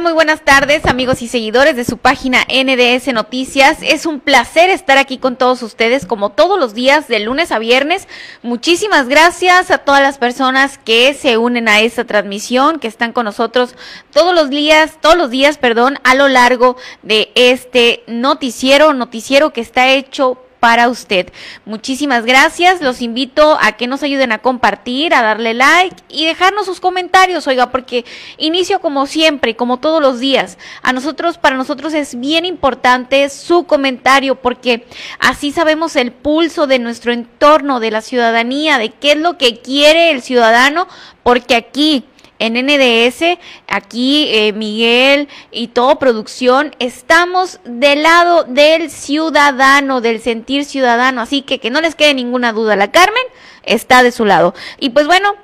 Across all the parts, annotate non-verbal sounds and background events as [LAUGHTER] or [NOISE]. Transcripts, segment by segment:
Muy buenas tardes, amigos y seguidores de su página NDS Noticias. Es un placer estar aquí con todos ustedes, como todos los días, de lunes a viernes. Muchísimas gracias a todas las personas que se unen a esta transmisión, que están con nosotros todos los días, todos los días, perdón, a lo largo de este noticiero, noticiero que está hecho para usted. Muchísimas gracias. Los invito a que nos ayuden a compartir, a darle like y dejarnos sus comentarios, oiga, porque inicio como siempre, como todos los días. A nosotros, para nosotros es bien importante su comentario porque así sabemos el pulso de nuestro entorno, de la ciudadanía, de qué es lo que quiere el ciudadano, porque aquí en NDS, aquí eh, Miguel y todo producción, estamos del lado del ciudadano, del sentir ciudadano, así que que no les quede ninguna duda, la Carmen está de su lado. Y pues bueno,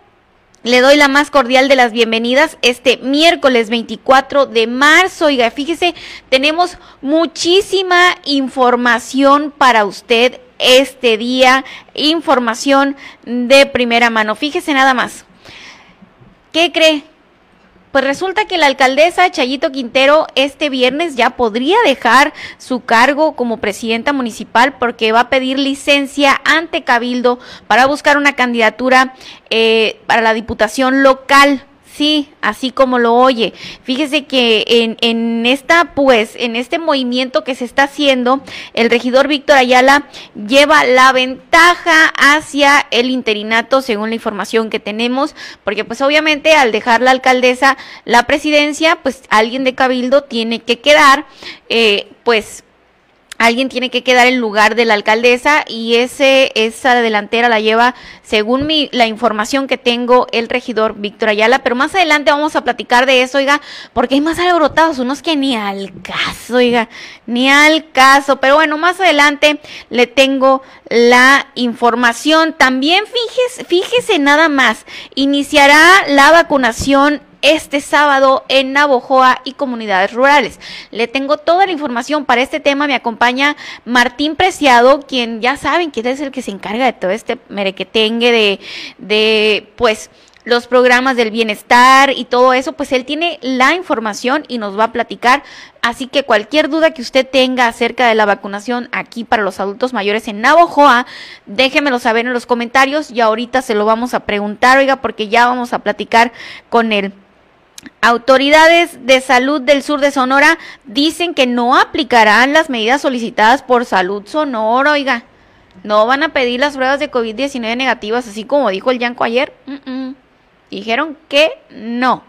le doy la más cordial de las bienvenidas este miércoles 24 de marzo. Oiga, fíjese, tenemos muchísima información para usted este día, información de primera mano. Fíjese nada más. ¿Qué cree? Pues resulta que la alcaldesa Chayito Quintero este viernes ya podría dejar su cargo como presidenta municipal porque va a pedir licencia ante Cabildo para buscar una candidatura eh, para la diputación local. Sí, así como lo oye. Fíjese que en, en, esta, pues, en este movimiento que se está haciendo, el regidor Víctor Ayala lleva la ventaja hacia el interinato, según la información que tenemos, porque pues obviamente al dejar la alcaldesa la presidencia, pues alguien de Cabildo tiene que quedar, eh, pues alguien tiene que quedar en lugar de la alcaldesa y ese esa delantera la lleva según mi la información que tengo el regidor Víctor Ayala, pero más adelante vamos a platicar de eso, oiga, porque hay más alborotados, unos que ni al caso, oiga, ni al caso, pero bueno, más adelante le tengo la información. También fíjese, fíjese nada más, iniciará la vacunación este sábado en Navojoa y comunidades rurales. Le tengo toda la información para este tema. Me acompaña Martín Preciado, quien ya saben que es el que se encarga de todo este merequetengue de, de pues, los programas del bienestar y todo eso, pues él tiene la información y nos va a platicar. Así que cualquier duda que usted tenga acerca de la vacunación aquí para los adultos mayores en Navojoa, déjemelo saber en los comentarios y ahorita se lo vamos a preguntar, oiga, porque ya vamos a platicar con él. Autoridades de salud del sur de Sonora dicen que no aplicarán las medidas solicitadas por Salud Sonora, oiga. No van a pedir las pruebas de COVID-19 negativas, así como dijo el Yanco ayer. Dijeron que no.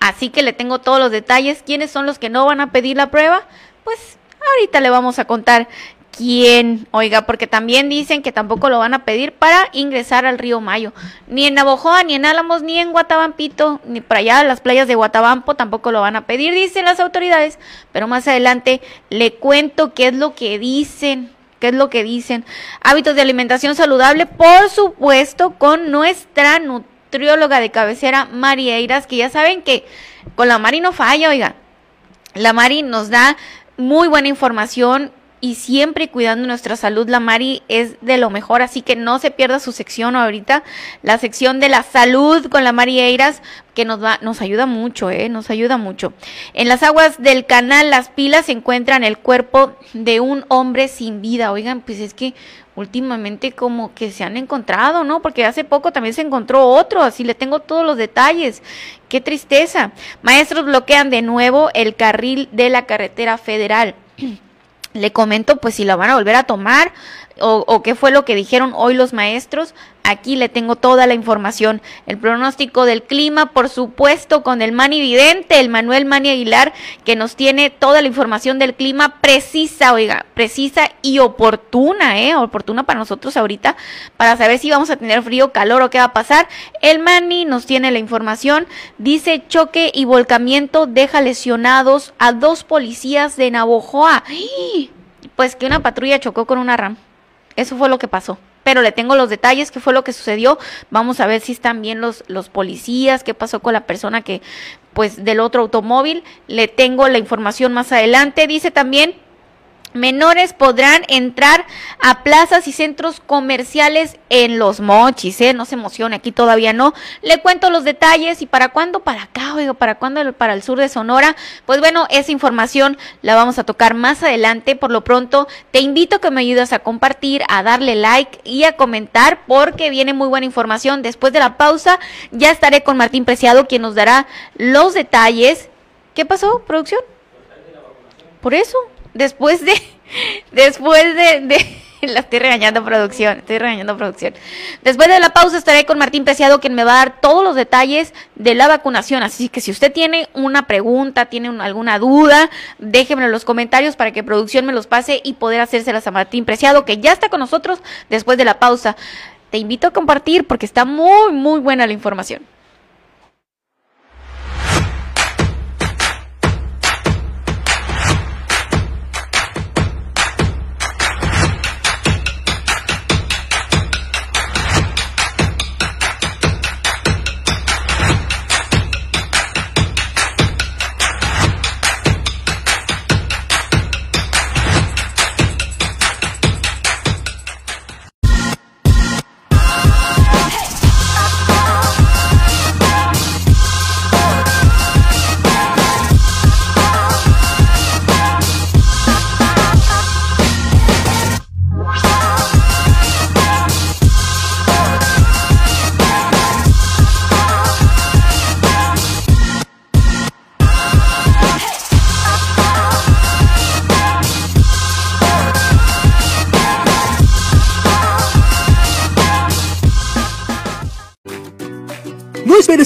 Así que le tengo todos los detalles. ¿Quiénes son los que no van a pedir la prueba? Pues ahorita le vamos a contar quién, oiga, porque también dicen que tampoco lo van a pedir para ingresar al río Mayo. Ni en Navojoa, ni en Álamos, ni en Guatabampito, ni para allá las playas de Guatabampo tampoco lo van a pedir, dicen las autoridades. Pero más adelante le cuento qué es lo que dicen. ¿Qué es lo que dicen? Hábitos de alimentación saludable, por supuesto, con nuestra nutrióloga de cabecera, María Eiras, que ya saben que con la Mari no falla, oiga. La Mari nos da muy buena información y siempre cuidando nuestra salud. La Mari es de lo mejor, así que no se pierda su sección ahorita, la sección de la salud con la Mari Eiras, que nos va, nos ayuda mucho, eh, nos ayuda mucho. En las aguas del canal Las Pilas se encuentran el cuerpo de un hombre sin vida. Oigan, pues es que últimamente como que se han encontrado, ¿no? Porque hace poco también se encontró otro, así le tengo todos los detalles. Qué tristeza. Maestros bloquean de nuevo el carril de la carretera federal. [CLEARS THROAT] le comento pues si la van a volver a tomar o, o, qué fue lo que dijeron hoy los maestros. Aquí le tengo toda la información. El pronóstico del clima, por supuesto, con el Mani Vidente, el Manuel Mani Aguilar, que nos tiene toda la información del clima precisa, oiga, precisa y oportuna, ¿eh? Oportuna para nosotros ahorita, para saber si vamos a tener frío, calor o qué va a pasar. El Mani nos tiene la información. Dice choque y volcamiento deja lesionados a dos policías de Navojoa. Pues que una patrulla chocó con una RAM. Eso fue lo que pasó. Pero le tengo los detalles, qué fue lo que sucedió. Vamos a ver si están bien los, los policías, qué pasó con la persona que, pues, del otro automóvil. Le tengo la información más adelante. Dice también menores podrán entrar a plazas y centros comerciales en los mochis, ¿eh? No se emocione, aquí todavía no. Le cuento los detalles y para cuándo, para acá, oiga, para cuándo para el sur de Sonora. Pues bueno, esa información la vamos a tocar más adelante. Por lo pronto, te invito a que me ayudes a compartir, a darle like y a comentar porque viene muy buena información. Después de la pausa, ya estaré con Martín Preciado, quien nos dará los detalles. ¿Qué pasó, producción? Por eso, después de, [LAUGHS] después de, [LAUGHS] la estoy regañando producción, estoy regañando producción. Después de la pausa estaré con Martín Preciado, quien me va a dar todos los detalles de la vacunación. Así que si usted tiene una pregunta, tiene alguna duda, déjenmelo en los comentarios para que producción me los pase y poder hacérselas a Martín Preciado, que ya está con nosotros después de la pausa. Te invito a compartir porque está muy, muy buena la información.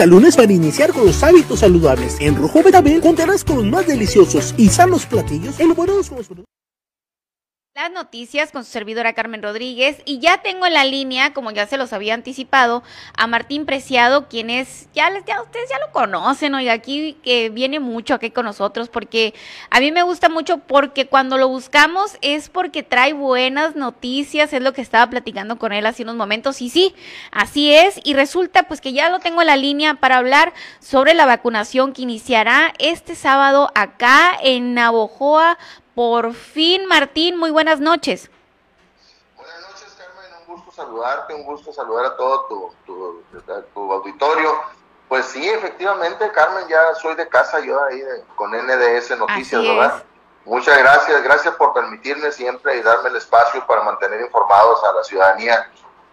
Al lunes para iniciar con los hábitos saludables. En Rojo Betabel contarás con los más deliciosos y sanos platillos elaborados con los las noticias con su servidora Carmen Rodríguez. Y ya tengo en la línea, como ya se los había anticipado, a Martín Preciado, quien es, ya, ya ustedes ya lo conocen, oiga, aquí que viene mucho aquí con nosotros porque a mí me gusta mucho porque cuando lo buscamos es porque trae buenas noticias, es lo que estaba platicando con él hace unos momentos y sí, así es. Y resulta pues que ya lo tengo en la línea para hablar sobre la vacunación que iniciará este sábado acá en Navojoa por fin, Martín, muy buenas noches. Buenas noches, Carmen, un gusto saludarte, un gusto saludar a todo tu, auditorio. Pues sí, efectivamente, Carmen, ya soy de casa yo ahí con NDS Noticias, ¿verdad? Muchas gracias, gracias por permitirme siempre y darme el espacio para mantener informados a la ciudadanía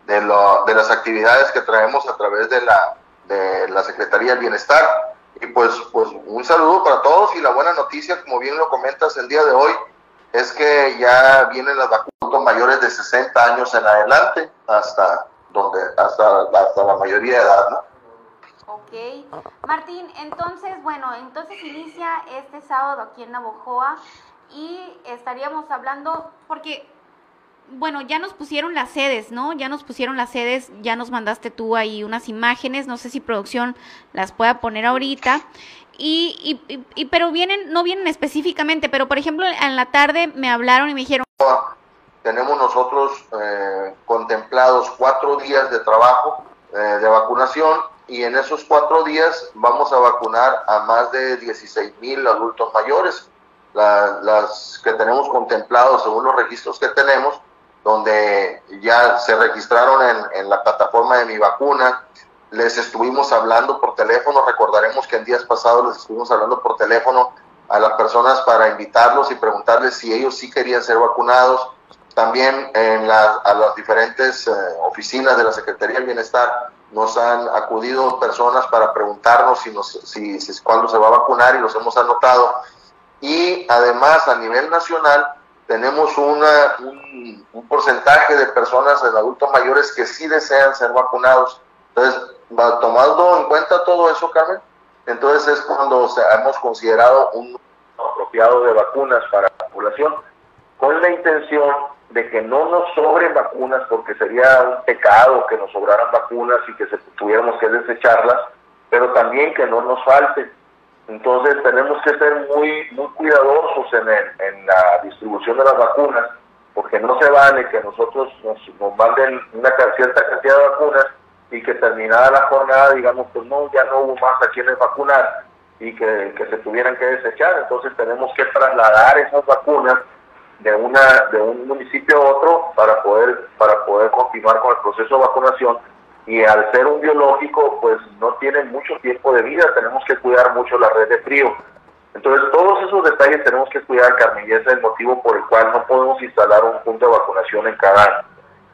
de, lo, de las actividades que traemos a través de la, de la Secretaría del Bienestar. Y pues, pues un saludo para todos y la buena noticia, como bien lo comentas el día de hoy, es que ya vienen las vacunas mayores de 60 años en adelante hasta donde hasta, hasta la mayoría de edad, ¿no? Ok. Martín, entonces, bueno, entonces inicia este sábado aquí en Navojoa y estaríamos hablando, porque, bueno, ya nos pusieron las sedes, ¿no? Ya nos pusieron las sedes, ya nos mandaste tú ahí unas imágenes, no sé si producción las pueda poner ahorita. Y, y, y, pero vienen, no vienen específicamente, pero por ejemplo en la tarde me hablaron y me dijeron... Tenemos nosotros eh, contemplados cuatro días de trabajo eh, de vacunación y en esos cuatro días vamos a vacunar a más de 16 mil adultos mayores, las que tenemos contemplados según los registros que tenemos, donde ya se registraron en, en la plataforma de mi vacuna, les estuvimos hablando por teléfono, recordaremos que en días pasados les estuvimos hablando por teléfono a las personas para invitarlos y preguntarles si ellos sí querían ser vacunados. También en a las diferentes eh, oficinas de la Secretaría del Bienestar nos han acudido personas para preguntarnos si, nos, si, si cuándo se va a vacunar y los hemos anotado. Y además a nivel nacional tenemos una, un, un porcentaje de personas, de adultos mayores, que sí desean ser vacunados. Entonces, tomando en cuenta todo eso, Carmen, entonces es cuando hemos considerado un apropiado de vacunas para la población, con la intención de que no nos sobren vacunas, porque sería un pecado que nos sobraran vacunas y que se, tuviéramos que desecharlas, pero también que no nos falten. Entonces tenemos que ser muy muy cuidadosos en, en la distribución de las vacunas, porque no se vale que nosotros nos, nos manden una cierta cantidad de vacunas y que terminada la jornada, digamos, pues no, ya no hubo más a quienes vacunar y que, se tuvieran que desechar. Entonces tenemos que trasladar esas vacunas de una de un municipio a otro para poder para poder continuar con el proceso de vacunación y al ser un biológico pues no tiene mucho tiempo de vida tenemos que cuidar mucho la red de frío entonces todos esos detalles tenemos que cuidar Carmen y ese es el motivo por el cual no podemos instalar un punto de vacunación en cada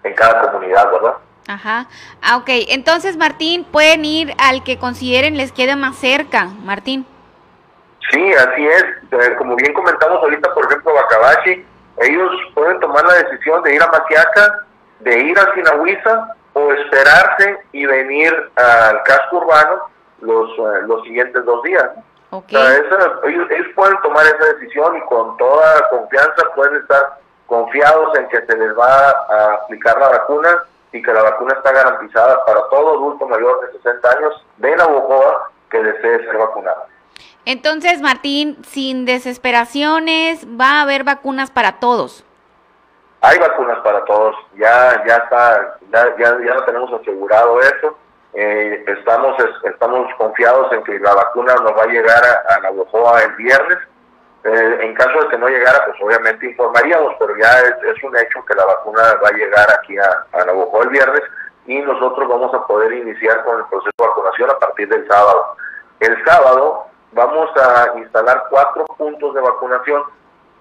en cada comunidad verdad Ajá. Ah, ok. Entonces, Martín, pueden ir al que consideren les quede más cerca, Martín. Sí, así es. Eh, como bien comentamos ahorita, por ejemplo, Bacabachi, ellos pueden tomar la decisión de ir a Maquiaca, de ir a Sinahuiza o esperarse y venir al casco urbano los, eh, los siguientes dos días. Okay. ellos, ellos pueden tomar esa decisión y con toda confianza pueden estar confiados en que se les va a aplicar la vacuna y que la vacuna está garantizada para todo adulto mayor de 60 años de Navojoa que desee ser vacunado. Entonces, Martín, sin desesperaciones, va a haber vacunas para todos. Hay vacunas para todos, ya ya está, ya, ya, ya tenemos asegurado eso. Eh, estamos estamos confiados en que la vacuna nos va a llegar a, a Navojoa el viernes eh, en caso de que no llegara, pues obviamente informaríamos, pero ya es, un hecho que la vacuna va a llegar aquí a, a Navajo el viernes y nosotros vamos a poder iniciar con el proceso de vacunación a partir del sábado. El sábado vamos a instalar cuatro puntos de vacunación.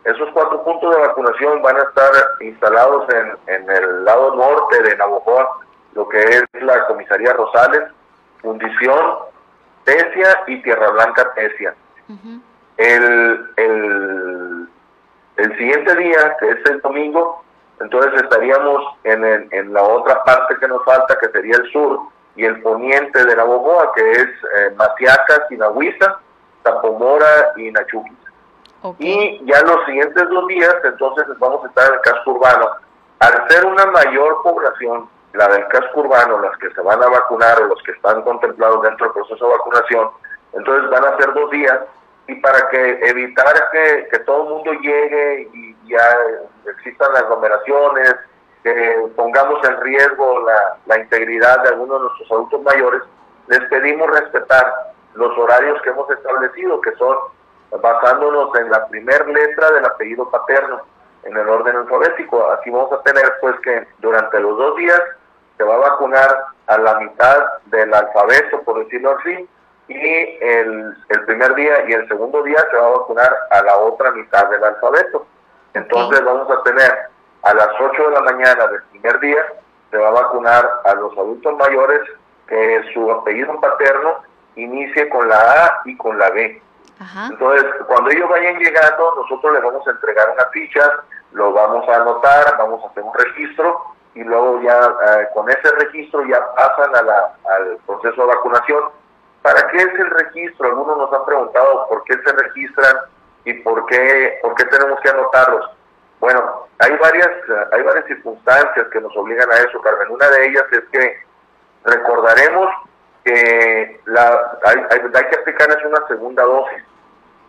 Esos cuatro puntos de vacunación van a estar instalados en, en el lado norte de Navojoa, lo que es la comisaría Rosales, Fundición, Tesia y Tierra Blanca Tesia. El, el, el siguiente día, que es el domingo, entonces estaríamos en, en la otra parte que nos falta, que sería el sur y el poniente de la Boboa, que es eh, Matiacas, Sinahuiza, Tapomora y Y ya los siguientes dos días, entonces vamos a estar en el casco urbano. Al ser una mayor población, la del casco urbano, las que se van a vacunar o los que están contemplados dentro del proceso de vacunación, entonces van a ser dos días y para que evitar que, que todo el mundo llegue y ya existan aglomeraciones, que pongamos en riesgo la, la integridad de algunos de nuestros adultos mayores, les pedimos respetar los horarios que hemos establecido, que son basándonos en la primera letra del apellido paterno, en el orden alfabético. Aquí vamos a tener pues que durante los dos días se va a vacunar a la mitad del alfabeto, por decirlo así, y el, el, primer día y el segundo día se va a vacunar a la otra mitad del alfabeto. Entonces vamos a tener a las 8 de la mañana del primer día, se va a vacunar a los adultos mayores que su apellido paterno inicie con la A y con la B. Entonces, cuando ellos vayan llegando, nosotros les vamos a entregar una ficha, lo vamos a anotar, vamos a hacer un registro y luego ya eh, con ese registro ya pasan a la, al proceso de vacunación. ¿Para qué es el registro? Algunos nos han preguntado por qué se registran y por qué, por qué tenemos que anotarlos. Bueno, hay varias, hay varias circunstancias que nos obligan a eso, Carmen. Una de ellas es que recordaremos que la, hay, hay, hay que aplicarles una segunda dosis.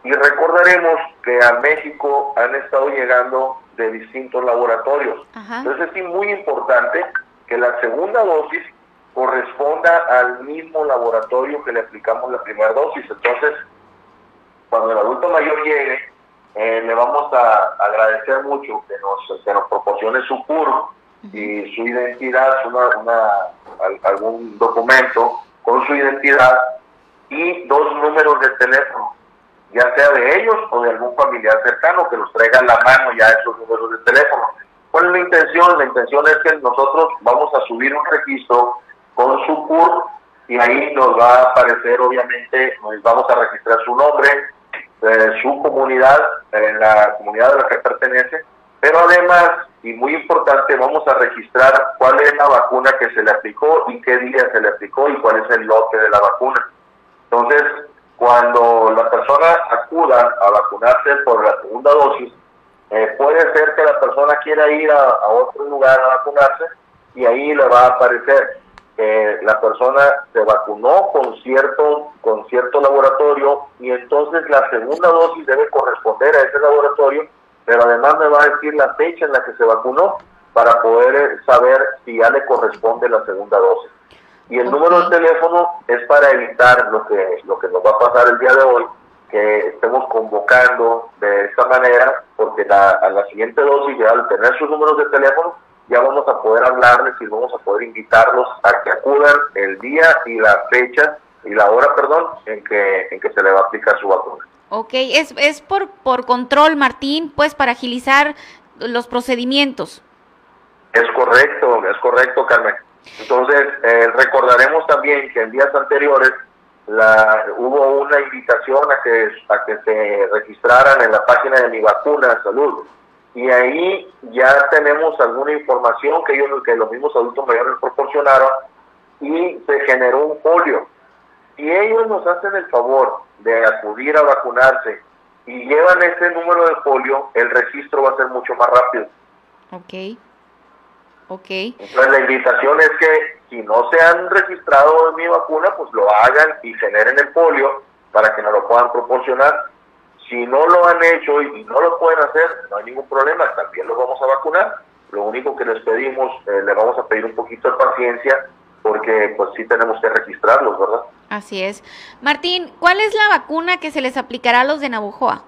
Y recordaremos que a México han estado llegando de distintos laboratorios. Entonces es muy importante que la segunda dosis corresponda al mismo laboratorio que le aplicamos la primera dosis. Entonces, cuando el adulto mayor llegue, eh, le vamos a agradecer mucho que nos, que nos proporcione su CUR y su identidad, una, una, algún documento con su identidad y dos números de teléfono ya sea de ellos o de algún familiar cercano que los traiga la mano ya esos números de teléfono. ¿Cuál es la intención? La intención es que nosotros vamos a subir un registro con su CUR y ahí nos va a aparecer, obviamente, nos vamos a registrar su nombre, eh, su comunidad, eh, la comunidad a la que pertenece, pero además, y muy importante, vamos a registrar cuál es la vacuna que se le aplicó y qué día se le aplicó y cuál es el lote de la vacuna. Entonces, cuando la persona acuda a vacunarse por la segunda dosis, eh, puede ser que la persona quiera ir a, otro lugar a vacunarse y ahí le va a aparecer que la persona se vacunó con cierto, con cierto laboratorio y entonces la segunda dosis debe corresponder a ese laboratorio, pero además me va a decir la fecha en la que se vacunó para poder saber si ya le corresponde la segunda dosis. Y el número de teléfono es para evitar lo que, lo que nos va a pasar el día de hoy, que estemos convocando de esta manera, porque a la siguiente dosis, ya al tener sus números de teléfono, ya vamos a poder hablarles y vamos a poder invitarlos a que acudan el día y la fecha y la hora, perdón, en que, en que se le va a aplicar su vacuna. Ok, es, es por, por control, Martín, pues para agilizar los procedimientos. Es correcto, es correcto, Carmen. Entonces, eh, recordaremos también que en días anteriores la, hubo una invitación a que, a que se registraran en la página de Mi Vacuna Salud. Y ahí ya tenemos alguna información que ellos, que los mismos adultos mayores proporcionaron y se generó un folio. Si ellos nos hacen el favor de acudir a vacunarse y llevan ese número de folio, el registro va a ser mucho más rápido. Okay. Entonces la invitación es que si no se han registrado en mi vacuna, pues lo hagan y generen el polio para que nos lo puedan proporcionar. Si no lo han hecho y no lo pueden hacer, no hay ningún problema, también los vamos a vacunar. Lo único que les pedimos, eh, le vamos a pedir un poquito de paciencia porque pues sí tenemos que registrarlos, ¿verdad? Así es. Martín, ¿cuál es la vacuna que se les aplicará a los de Navojoa?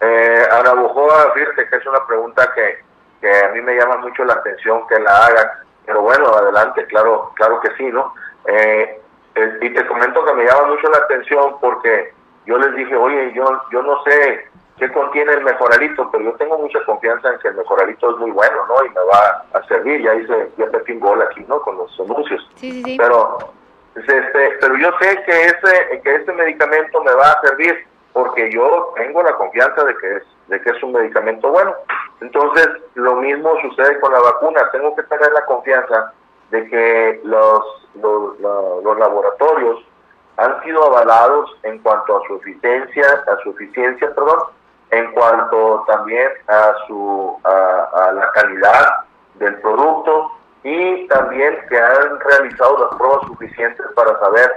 Eh, a fíjate que es una pregunta que, que a mí me llama mucho la atención que la hagan, pero bueno, adelante, claro, claro que sí, ¿no? Eh, eh, y te comento que me llama mucho la atención porque yo les dije, oye, yo, yo no sé qué contiene el mejoralito, pero yo tengo mucha confianza en que el mejoralito es muy bueno, ¿no? Y me va a servir, ya hice, ya metí un gol aquí, ¿no? Con los anuncios. Sí, sí, sí. Pero, este, pero yo sé que ese, que este medicamento me va a servir porque yo tengo la confianza de que es, de que es un medicamento bueno. Entonces, lo mismo sucede con la vacuna. Tengo que tener la confianza de que los, los, los, laboratorios han sido avalados en cuanto a su eficiencia, a su eficiencia, perdón, en cuanto también a su a, la calidad del producto y también que han realizado las pruebas suficientes para saber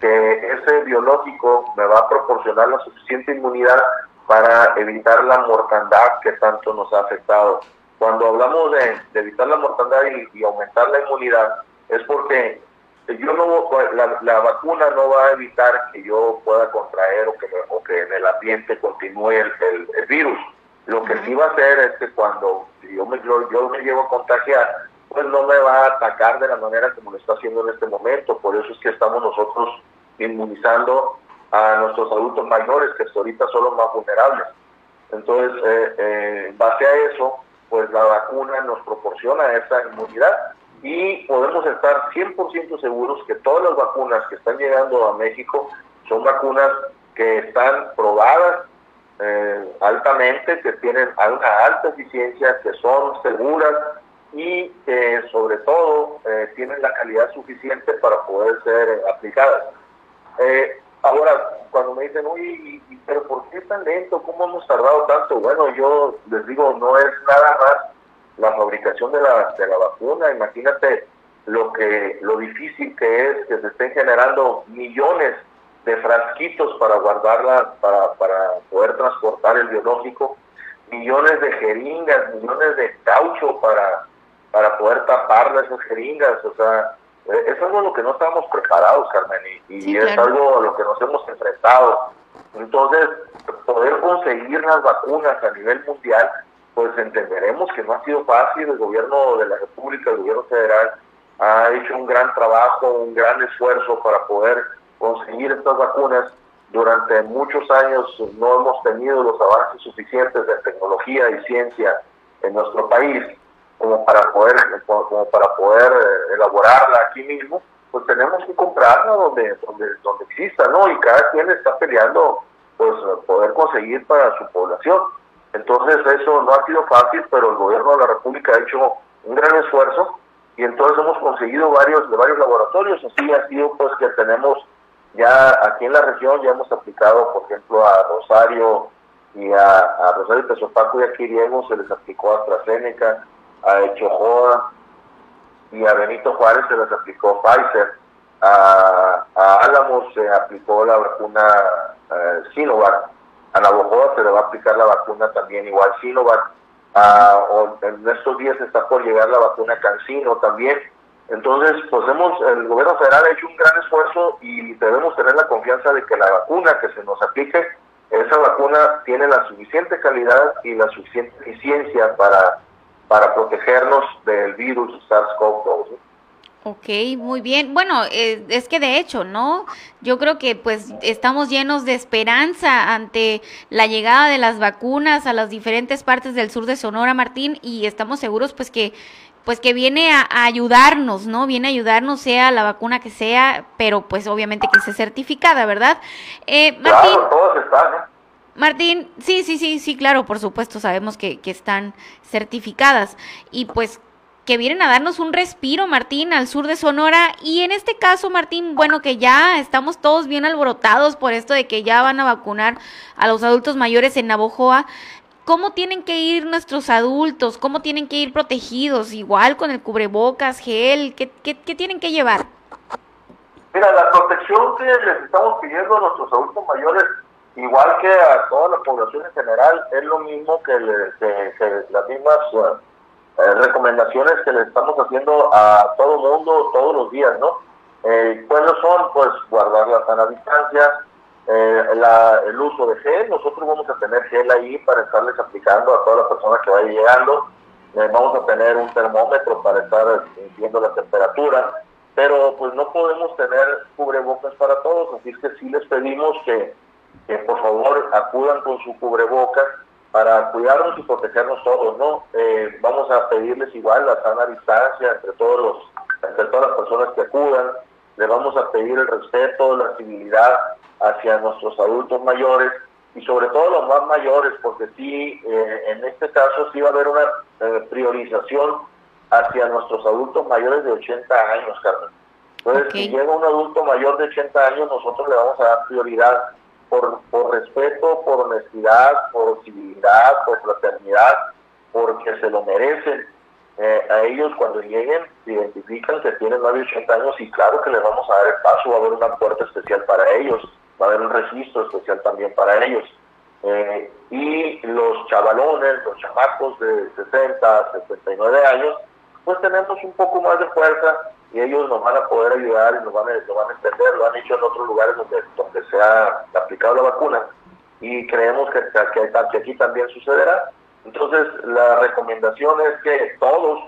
que ese biológico me va a proporcionar la suficiente inmunidad para evitar la mortandad que tanto nos ha afectado. Cuando hablamos de, evitar la mortandad y, aumentar la inmunidad, es porque yo no la, la, vacuna no va a evitar que yo pueda contraer o que, o que en el ambiente continúe el, el, virus. Lo que sí va a hacer es que cuando yo me, yo me llevo a contagiar, pues no me va a atacar de la manera como lo está haciendo en este momento. Por eso es que estamos nosotros inmunizando a nuestros adultos mayores, que ahorita son los más vulnerables. Entonces, eh, eh, base a eso, pues la vacuna nos proporciona esa inmunidad y podemos estar 100% seguros que todas las vacunas que están llegando a México son vacunas que están probadas eh, altamente, que tienen una alta eficiencia, que son seguras y que sobre todo eh, tienen la calidad suficiente para poder ser aplicadas. Eh, ahora, cuando me dicen, uy, pero ¿por qué tan lento? ¿Cómo hemos tardado tanto? Bueno, yo les digo, no es nada más la fabricación de la, de la vacuna. Imagínate lo que lo difícil que es que se estén generando millones de frasquitos para guardarla, para, para poder transportar el biológico, millones de jeringas, millones de caucho para, para poder tapar esas jeringas, o sea, es algo a lo que no estábamos preparados, Carmen, y, es algo a lo que nos hemos enfrentado. Entonces, poder conseguir las vacunas a nivel mundial, pues entenderemos que no ha sido fácil, el gobierno de la República, el gobierno federal, ha hecho un gran trabajo, un gran esfuerzo para poder conseguir estas vacunas. Durante muchos años no hemos tenido los avances suficientes de tecnología y ciencia en nuestro país como para poder como para poder eh, elaborarla aquí mismo, pues tenemos que comprarla donde donde donde exista, ¿no? Y cada quien está peleando pues poder conseguir para su población. Entonces eso no ha sido fácil, pero el gobierno de la República ha hecho un gran esfuerzo y entonces hemos conseguido varios de varios laboratorios, así ha sido pues que tenemos ya aquí en la región ya hemos aplicado, por ejemplo, a Rosario y a, a Rosario Tesopaco y a Quiriego se les aplicó AstraZeneca, a Echojoa y a Benito Juárez se les aplicó Pfizer, a, a Álamos se aplicó la vacuna eh, Sinovac, a Navojoa se le va a aplicar la vacuna también igual Sinovac, a, en estos días está por llegar la vacuna Cancino también, entonces, pues hemos, el gobierno federal ha hecho un gran esfuerzo y debemos tener la confianza de que la vacuna que se nos aplique, esa vacuna tiene la suficiente calidad y la suficiente eficiencia para, para protegernos del virus SARS-CoV-2. Ok, muy bien. Bueno, eh, es que de hecho, ¿no? Yo creo que pues estamos llenos de esperanza ante la llegada de las vacunas a las diferentes partes del sur de Sonora, Martín, y estamos seguros pues que pues que viene a, ayudarnos, ¿no? Viene a ayudarnos, sea la vacuna que sea, pero pues obviamente que esté certificada, ¿verdad? Eh, Martín, claro, todas están, ¿eh? Martín, sí, sí, sí, sí, claro, por supuesto, sabemos que, que están certificadas y pues que vienen a darnos un respiro, Martín, al sur de Sonora. Y en este caso, Martín, bueno, que ya estamos todos bien alborotados por esto de que ya van a vacunar a los adultos mayores en Navojoa cómo tienen que ir nuestros adultos, cómo tienen que ir protegidos, igual con el cubrebocas, gel, ¿qué, tienen que llevar? Mira, la protección que les estamos pidiendo a nuestros adultos mayores, igual que a toda la población en general, es lo mismo que, las mismas eh, recomendaciones que le estamos haciendo a todo mundo todos los días, ¿no? Eh, ¿Cuáles son? Pues guardar la sana distancia, eh, el uso de gel, nosotros vamos a tener gel ahí para estarles aplicando a todas las personas que vayan llegando. Eh, vamos a tener un termómetro para estar viendo la temperatura, pero pues no podemos tener cubrebocas para todos, así es que sí les pedimos que, por favor acudan con su cubrebocas para cuidarnos y protegernos todos, ¿no? Eh, vamos a pedirles igual la sana distancia entre todos los, entre todas las personas que acudan, le vamos a pedir el respeto, la civilidad hacia nuestros adultos mayores y sobre todo los más mayores, porque sí, eh, en este caso sí va a haber una eh, priorización hacia nuestros adultos mayores de 80 años, Carmen. Entonces, si llega un adulto mayor de 80 años, nosotros le vamos a dar prioridad por, por respeto, por honestidad, por civilidad, por fraternidad, porque se lo merecen. Eh, a ellos cuando lleguen identifican que tienen más de 80 años y claro que les vamos a dar el paso, va a haber una puerta especial para ellos va a haber un registro especial también para ellos. Eh, y los chavalones, los chamacos de 60, 79 años, pues tenemos un poco más de fuerza y ellos nos van a poder ayudar y nos van a, entender, lo han hecho en otros lugares donde, donde se ha aplicado la vacuna y creemos que, que, que aquí también sucederá. Entonces, la recomendación es que todos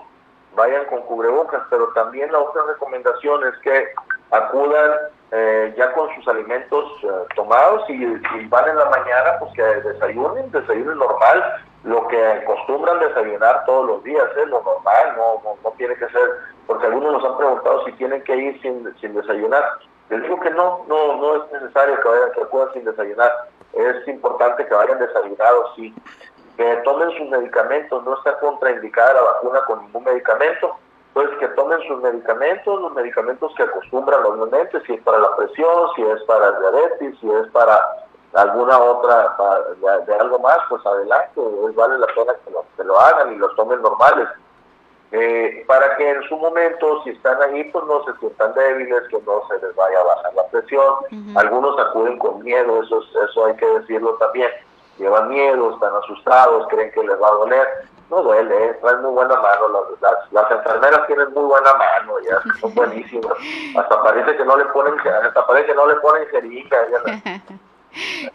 vayan con cubrebocas, pero también la otra recomendación es que acudan eh, ya con sus alimentos eh, tomados y van en la mañana, pues que desayunen, desayunen normal, lo que acostumbran desayunar todos los días, es lo normal, no, no, tiene que ser, porque algunos nos han preguntado si tienen que ir sin, sin desayunar. Les digo que no, no, no es necesario que vayan, que acudan sin desayunar. Es importante que vayan desayunados, sí. Que tomen sus medicamentos, no está contraindicada la vacuna con ningún medicamento. Entonces, que tomen sus medicamentos, los medicamentos que acostumbran normalmente, si es para la presión, si es para el diabetes, si es para alguna otra, de, algo más, pues adelante, vale la pena que lo, que lo hagan y los tomen normales eh, para que en su momento, si están ahí, pues no se sientan débiles, que no se les vaya a bajar la presión. Algunos acuden con miedo, eso, eso hay que decirlo también. Llevan miedo, están asustados, creen que les va a doler. No duele, ¿eh? traen muy buena mano. Las, las, enfermeras tienen muy buena mano, ya [LAUGHS] son buenísimas. Hasta parece que no le ponen, hasta parece que no le ponen jeringa. [LAUGHS]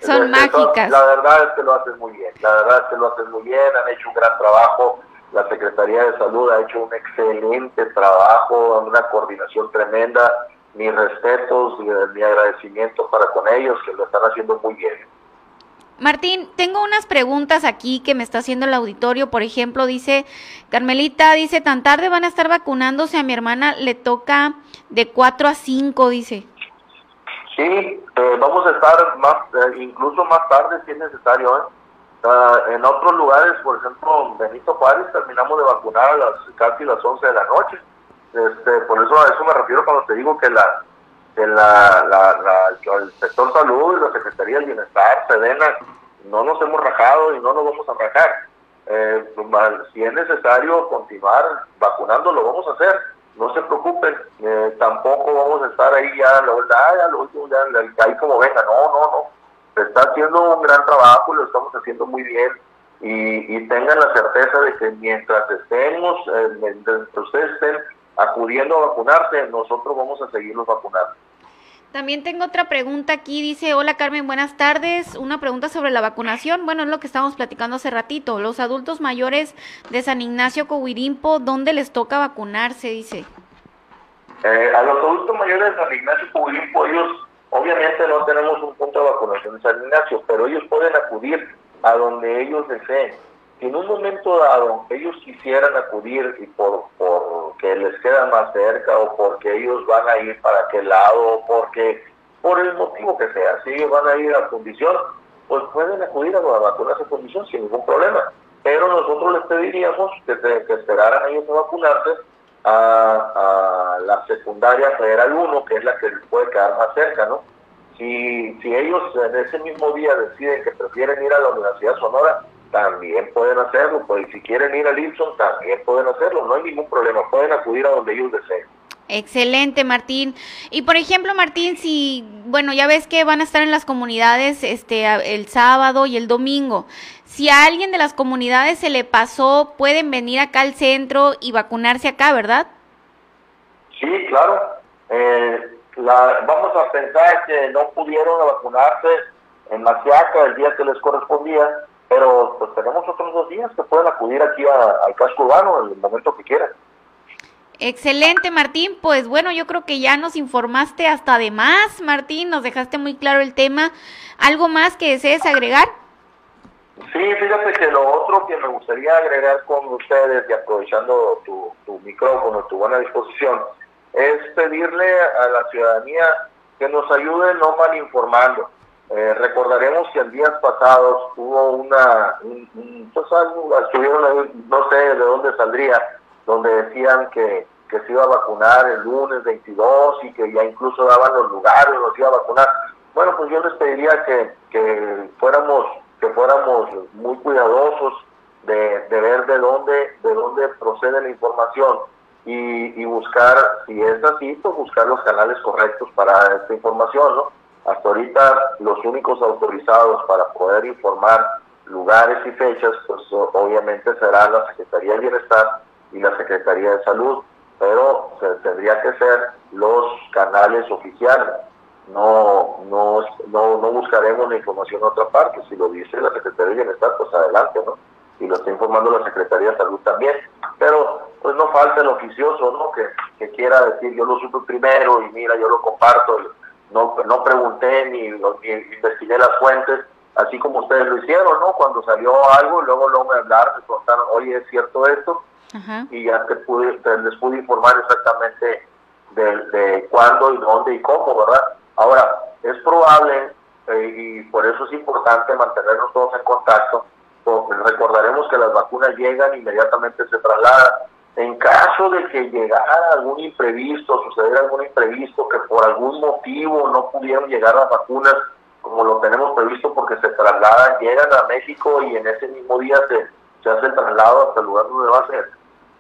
son mágicas. La verdad es que lo hacen muy bien, la verdad es que lo hacen muy bien, han hecho un gran trabajo la Secretaría de Salud ha hecho un excelente trabajo, una coordinación tremenda. Mis respetos y mi agradecimiento para con ellos, que lo están haciendo muy bien. Martín, tengo unas preguntas aquí que me está haciendo el auditorio. Por ejemplo, dice Carmelita, dice, tan tarde van a estar vacunándose, a mi hermana le toca de 4 a 5, dice. Sí, eh, vamos a estar más, eh, incluso más tarde si es necesario. ¿eh? en otros lugares, por ejemplo, Benito Juárez, terminamos de vacunar a las casi las 11 de la noche. Este, por eso a eso me refiero cuando te digo que la, que la, la, el sector salud y la Secretaría del Bienestar, Sedena, no nos hemos rajado y no nos vamos a rajar. Eh, si es necesario continuar vacunando, lo vamos a hacer. No se preocupen, eh, tampoco vamos a estar ahí ya, lo, ya, lo último, ya, ahí como venga. No, no, no se está haciendo un gran trabajo, lo estamos haciendo muy bien y, tengan la certeza de que mientras estemos, eh, mientras ustedes estén acudiendo a vacunarse, nosotros vamos a seguirlos vacunando. También tengo otra pregunta aquí, dice, hola Carmen, buenas tardes. Una pregunta sobre la vacunación. Bueno, es lo que estábamos platicando hace ratito. Los adultos mayores de San Ignacio Cohuirimpo, ¿dónde les toca vacunarse? Dice. Eh, a los adultos mayores de San Ignacio Cohuirimpo, ellos Obviamente no tenemos un punto de vacunación en San Ignacio, pero ellos pueden acudir a donde ellos deseen. Si en un momento dado ellos quisieran acudir y por porque les queda más cerca o porque ellos van a ir para aquel lado o porque por el motivo que sea, si ellos van a ir a condición, pues pueden acudir a vacunarse a condición sin ningún problema. Pero nosotros les pediríamos que, que esperaran ellos a vacunarse a, la secundaria federal 1, que es la que les puede quedar más cerca, ¿no? Si, si ellos en ese mismo día deciden que prefieren ir a la Universidad Sonora, también pueden hacerlo, pues si quieren ir a Linson, también pueden hacerlo, no hay ningún problema, pueden acudir a donde ellos deseen. Excelente, Martín. Y por ejemplo, Martín, si, bueno, ya ves que van a estar en las comunidades este el sábado y el domingo. Si a alguien de las comunidades se le pasó, pueden venir acá al centro y vacunarse acá, ¿verdad? Sí, claro. Eh, vamos a pensar que no pudieron vacunarse en Maciaca el día que les correspondía, pero pues tenemos otros dos días que pueden acudir aquí al casco urbano en el momento que quieran. Excelente, Martín. Pues bueno, yo creo que ya nos informaste hasta de más, Martín. Nos dejaste muy claro el tema. ¿Algo más que desees agregar? Sí, fíjate que lo otro que me gustaría agregar con ustedes y aprovechando tu, tu micrófono, tu buena disposición, es pedirle a la ciudadanía que nos ayude no mal informando. Eh, recordaremos que en días pasados hubo una, pues estuvieron, no sé de dónde saldría, donde decían que, que se iba a vacunar el lunes 22 y que ya incluso daban los lugares, los iba a vacunar. Bueno, pues yo les pediría que, que fuéramos que fuéramos muy cuidadosos de, de, ver de dónde de dónde procede la información y, y, buscar si es así pues buscar los canales correctos para esta información no hasta ahorita los únicos autorizados para poder informar lugares y fechas pues obviamente será la Secretaría de Bienestar y la Secretaría de Salud, pero se, tendría que ser los canales oficiales. No, no, no, no buscaremos la información en otra parte. Si lo dice la Secretaría de Bienestar, pues adelante, ¿no? Y lo está informando la Secretaría de Salud también. Pero pues no falta el oficioso, ¿no? Que, que quiera decir, yo lo supe primero y mira, yo lo comparto. No, no pregunté ni, ni investigué las fuentes así como ustedes lo hicieron, ¿no? Cuando salió algo, luego luego me hablaron, me contaron, oye, ¿es cierto esto? y ya te pude, les pude informar exactamente de, cuándo y dónde y cómo, ¿verdad? Ahora, es probable, eh, y por eso es importante mantenernos todos en contacto, porque recordaremos que las vacunas llegan, inmediatamente se trasladan. En caso de que llegara algún imprevisto, sucediera algún imprevisto, que por algún motivo no pudieron llegar las vacunas como lo tenemos previsto porque se trasladan, llegan a México y en ese mismo día se, se hace el traslado hasta el lugar donde va a ser.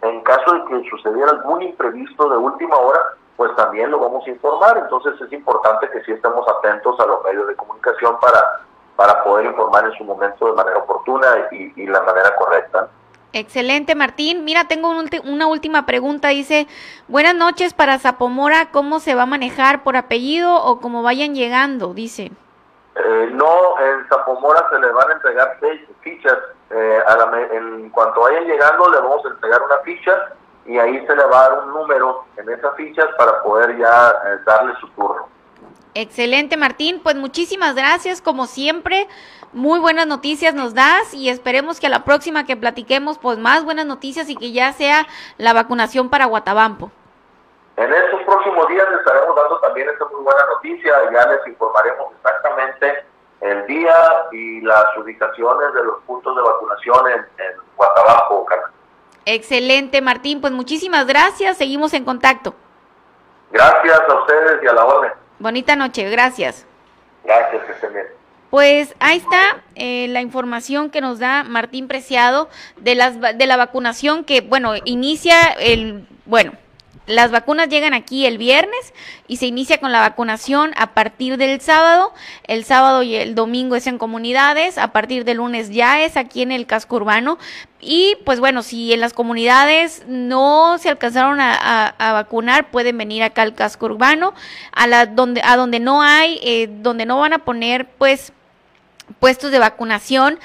En caso de que sucediera algún imprevisto de última hora, pues también lo vamos a informar. Entonces es importante que sí estemos atentos a los medios de comunicación para, para poder informar en su momento de manera oportuna y, y la manera correcta. Excelente, Martín. Mira, tengo una última pregunta. Dice, buenas noches para Zapomora, ¿cómo se va a manejar por apellido o cómo vayan llegando? Dice. Eh, no, en Zapomora se le van a entregar seis fichas. Eh, en cuanto vayan llegando, le vamos a entregar una ficha y ahí se le va a dar un número en esas fichas para poder ya eh, darle su turno. Excelente, Martín. Pues muchísimas gracias, como siempre. Muy buenas noticias nos das y esperemos que a la próxima que platiquemos, pues más buenas noticias y que ya sea la vacunación para Guatabampo. En estos próximos días les estaremos dando también esta muy buena noticia, ya les informaremos exactamente el día y las ubicaciones de los puntos de vacunación en, en Guatabajo, Excelente, Martín, pues muchísimas gracias, seguimos en contacto. Gracias a ustedes y a la orden. Bonita noche, gracias. Gracias, que estén bien. Pues ahí está eh, la información que nos da Martín Preciado de, las, de la vacunación que, bueno, inicia el, bueno, las vacunas llegan aquí el viernes y se inicia con la vacunación a partir del sábado. El sábado y el domingo es en comunidades, a partir del lunes ya es aquí en el casco urbano. Y pues bueno, si en las comunidades no se alcanzaron a, vacunar, pueden venir acá al casco urbano, a, la, donde, a donde no hay, eh, donde no van a poner pues puestos de vacunación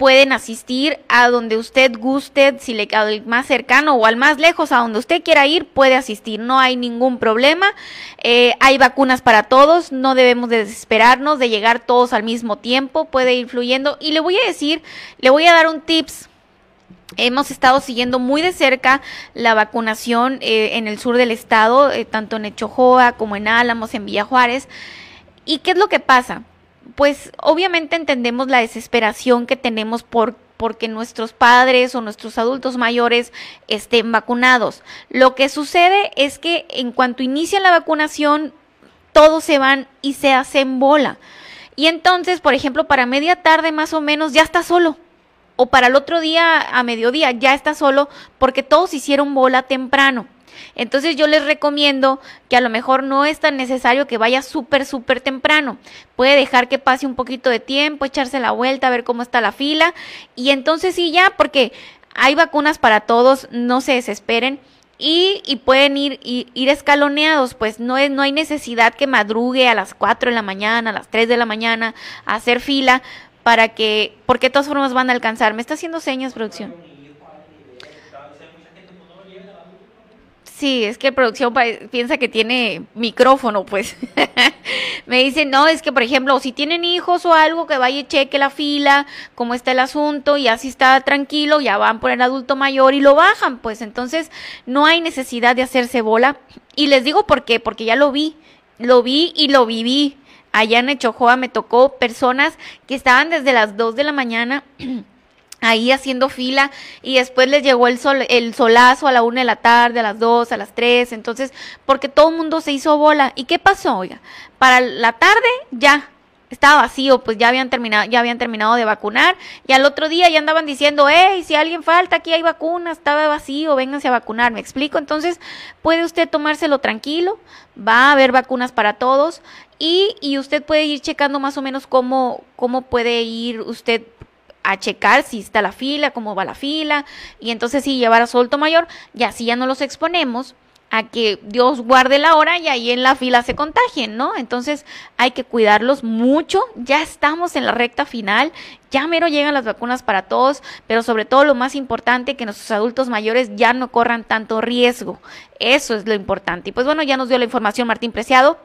pueden asistir a donde usted guste, si le el más cercano o al más lejos, a donde usted quiera ir, puede asistir, no hay ningún problema. Eh, hay vacunas para todos, no debemos desesperarnos de llegar todos al mismo tiempo, puede ir fluyendo. Y le voy a decir, le voy a dar un tips. Hemos estado siguiendo muy de cerca la vacunación eh, en el sur del estado, eh, tanto en Echojoa como en Álamos, en Villa Juárez. ¿Y qué es lo que pasa? Pues obviamente entendemos la desesperación que tenemos por porque nuestros padres o nuestros adultos mayores estén vacunados. Lo que sucede es que en cuanto inicia la vacunación, todos se van y se hacen bola. Y entonces, por ejemplo, para media tarde más o menos ya está solo. O para el otro día a mediodía ya está solo porque todos hicieron bola temprano. Entonces yo les recomiendo que a lo mejor no es tan necesario que vaya súper, súper temprano. Puede dejar que pase un poquito de tiempo, echarse la vuelta, ver cómo está la fila. Y entonces sí, ya, porque hay vacunas para todos, no se desesperen. Y, y, pueden ir, ir, escaloneados, pues no, es, no hay necesidad que madrugue a las 4 de la mañana, a las 3 de la mañana, a hacer fila para que, porque de todas formas van a alcanzar. ¿Me está haciendo señas, producción? Sí, es que producción piensa que tiene micrófono, pues. [LAUGHS] me dicen, no, es que, por ejemplo, si tienen hijos o algo, que vaya y cheque la fila, cómo está el asunto, y así está tranquilo, ya van por el adulto mayor y lo bajan, pues entonces no hay necesidad de hacerse bola. Y les digo por qué, porque ya lo vi, lo vi y lo viví. Allá en Echojoa me tocó personas que estaban desde las 2 de la mañana [CLEARS THROAT] ahí haciendo fila y después les llegó el sol, el solazo a la una de la tarde, a las dos, a las tres, entonces, porque todo el mundo se hizo bola. ¿Y qué pasó? Oiga, para la tarde ya estaba vacío, pues ya habían terminado, ya habían terminado de vacunar, y al otro día ya andaban diciendo, hey, si alguien falta, aquí hay vacunas, estaba vacío, vénganse a vacunar, ¿me explico? Entonces, puede usted tomárselo tranquilo, va a haber vacunas para todos, y, y usted puede ir checando más o menos cómo, cómo puede ir usted a checar si está la fila, cómo va la fila, y entonces sí llevar a solto mayor, y así ya no los exponemos a que Dios guarde la hora y ahí en la fila se contagien, ¿no? Entonces hay que cuidarlos mucho, ya estamos en la recta final, ya mero llegan las vacunas para todos, pero sobre todo lo más importante, que nuestros adultos mayores ya no corran tanto riesgo, eso es lo importante. Y pues bueno, ya nos dio la información Martín Preciado.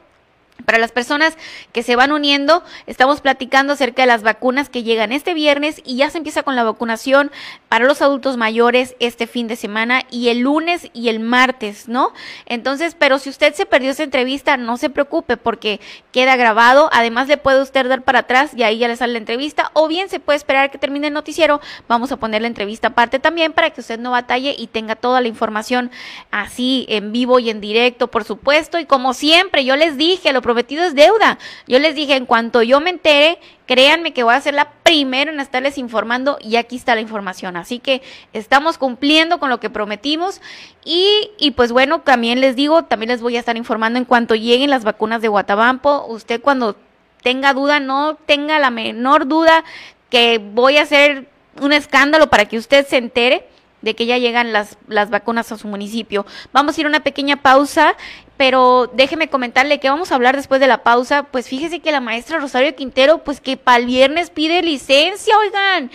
Para las personas que se van uniendo, estamos platicando acerca de las vacunas que llegan este viernes y ya se empieza con la vacunación para los adultos mayores este fin de semana y el lunes y el martes, ¿no? Entonces, pero si usted se perdió esa entrevista, no se preocupe porque queda grabado. Además, le puede usted dar para atrás y ahí ya le sale la entrevista o bien se puede esperar que termine el noticiero. Vamos a poner la entrevista aparte también para que usted no batalle y tenga toda la información así en vivo y en directo, por supuesto. Y como siempre, yo les dije, lo prometido es deuda. Yo les dije, en cuanto yo me entere, créanme que voy a ser la primera en estarles informando y aquí está la información. Así que estamos cumpliendo con lo que prometimos y, y pues bueno, también les digo, también les voy a estar informando en cuanto lleguen las vacunas de Guatabampo. Usted cuando tenga duda, no tenga la menor duda que voy a hacer un escándalo para que usted se entere de que ya llegan las, las vacunas a su municipio. Vamos a ir a una pequeña pausa, pero déjeme comentarle que vamos a hablar después de la pausa. Pues fíjese que la maestra Rosario Quintero, pues que para el viernes pide licencia, oigan,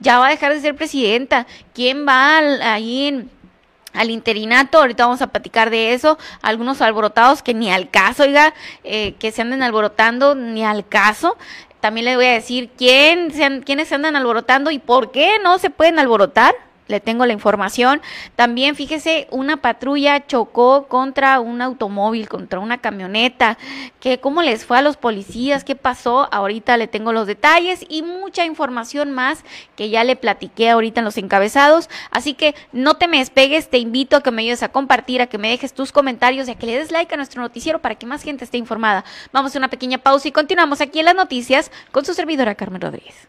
ya va a dejar de ser presidenta. ¿Quién va ahí al interinato, ahorita vamos a platicar de eso, algunos alborotados que ni al caso, oiga, eh, que se anden alborotando, ni al caso, también le voy a decir quién quiénes se andan alborotando y por qué no se pueden alborotar le tengo la información. También fíjese, una patrulla chocó contra un automóvil, contra una camioneta. que ¿Cómo les fue a los policías? ¿Qué pasó? Ahorita le tengo los detalles y mucha información más que ya le platiqué ahorita en los encabezados. Así que no te me despegues, te invito a que me ayudes a compartir, a que me dejes tus comentarios y a que le des like a nuestro noticiero para que más gente esté informada. Vamos a una pequeña pausa y continuamos aquí en las noticias con su servidora Carmen Rodríguez.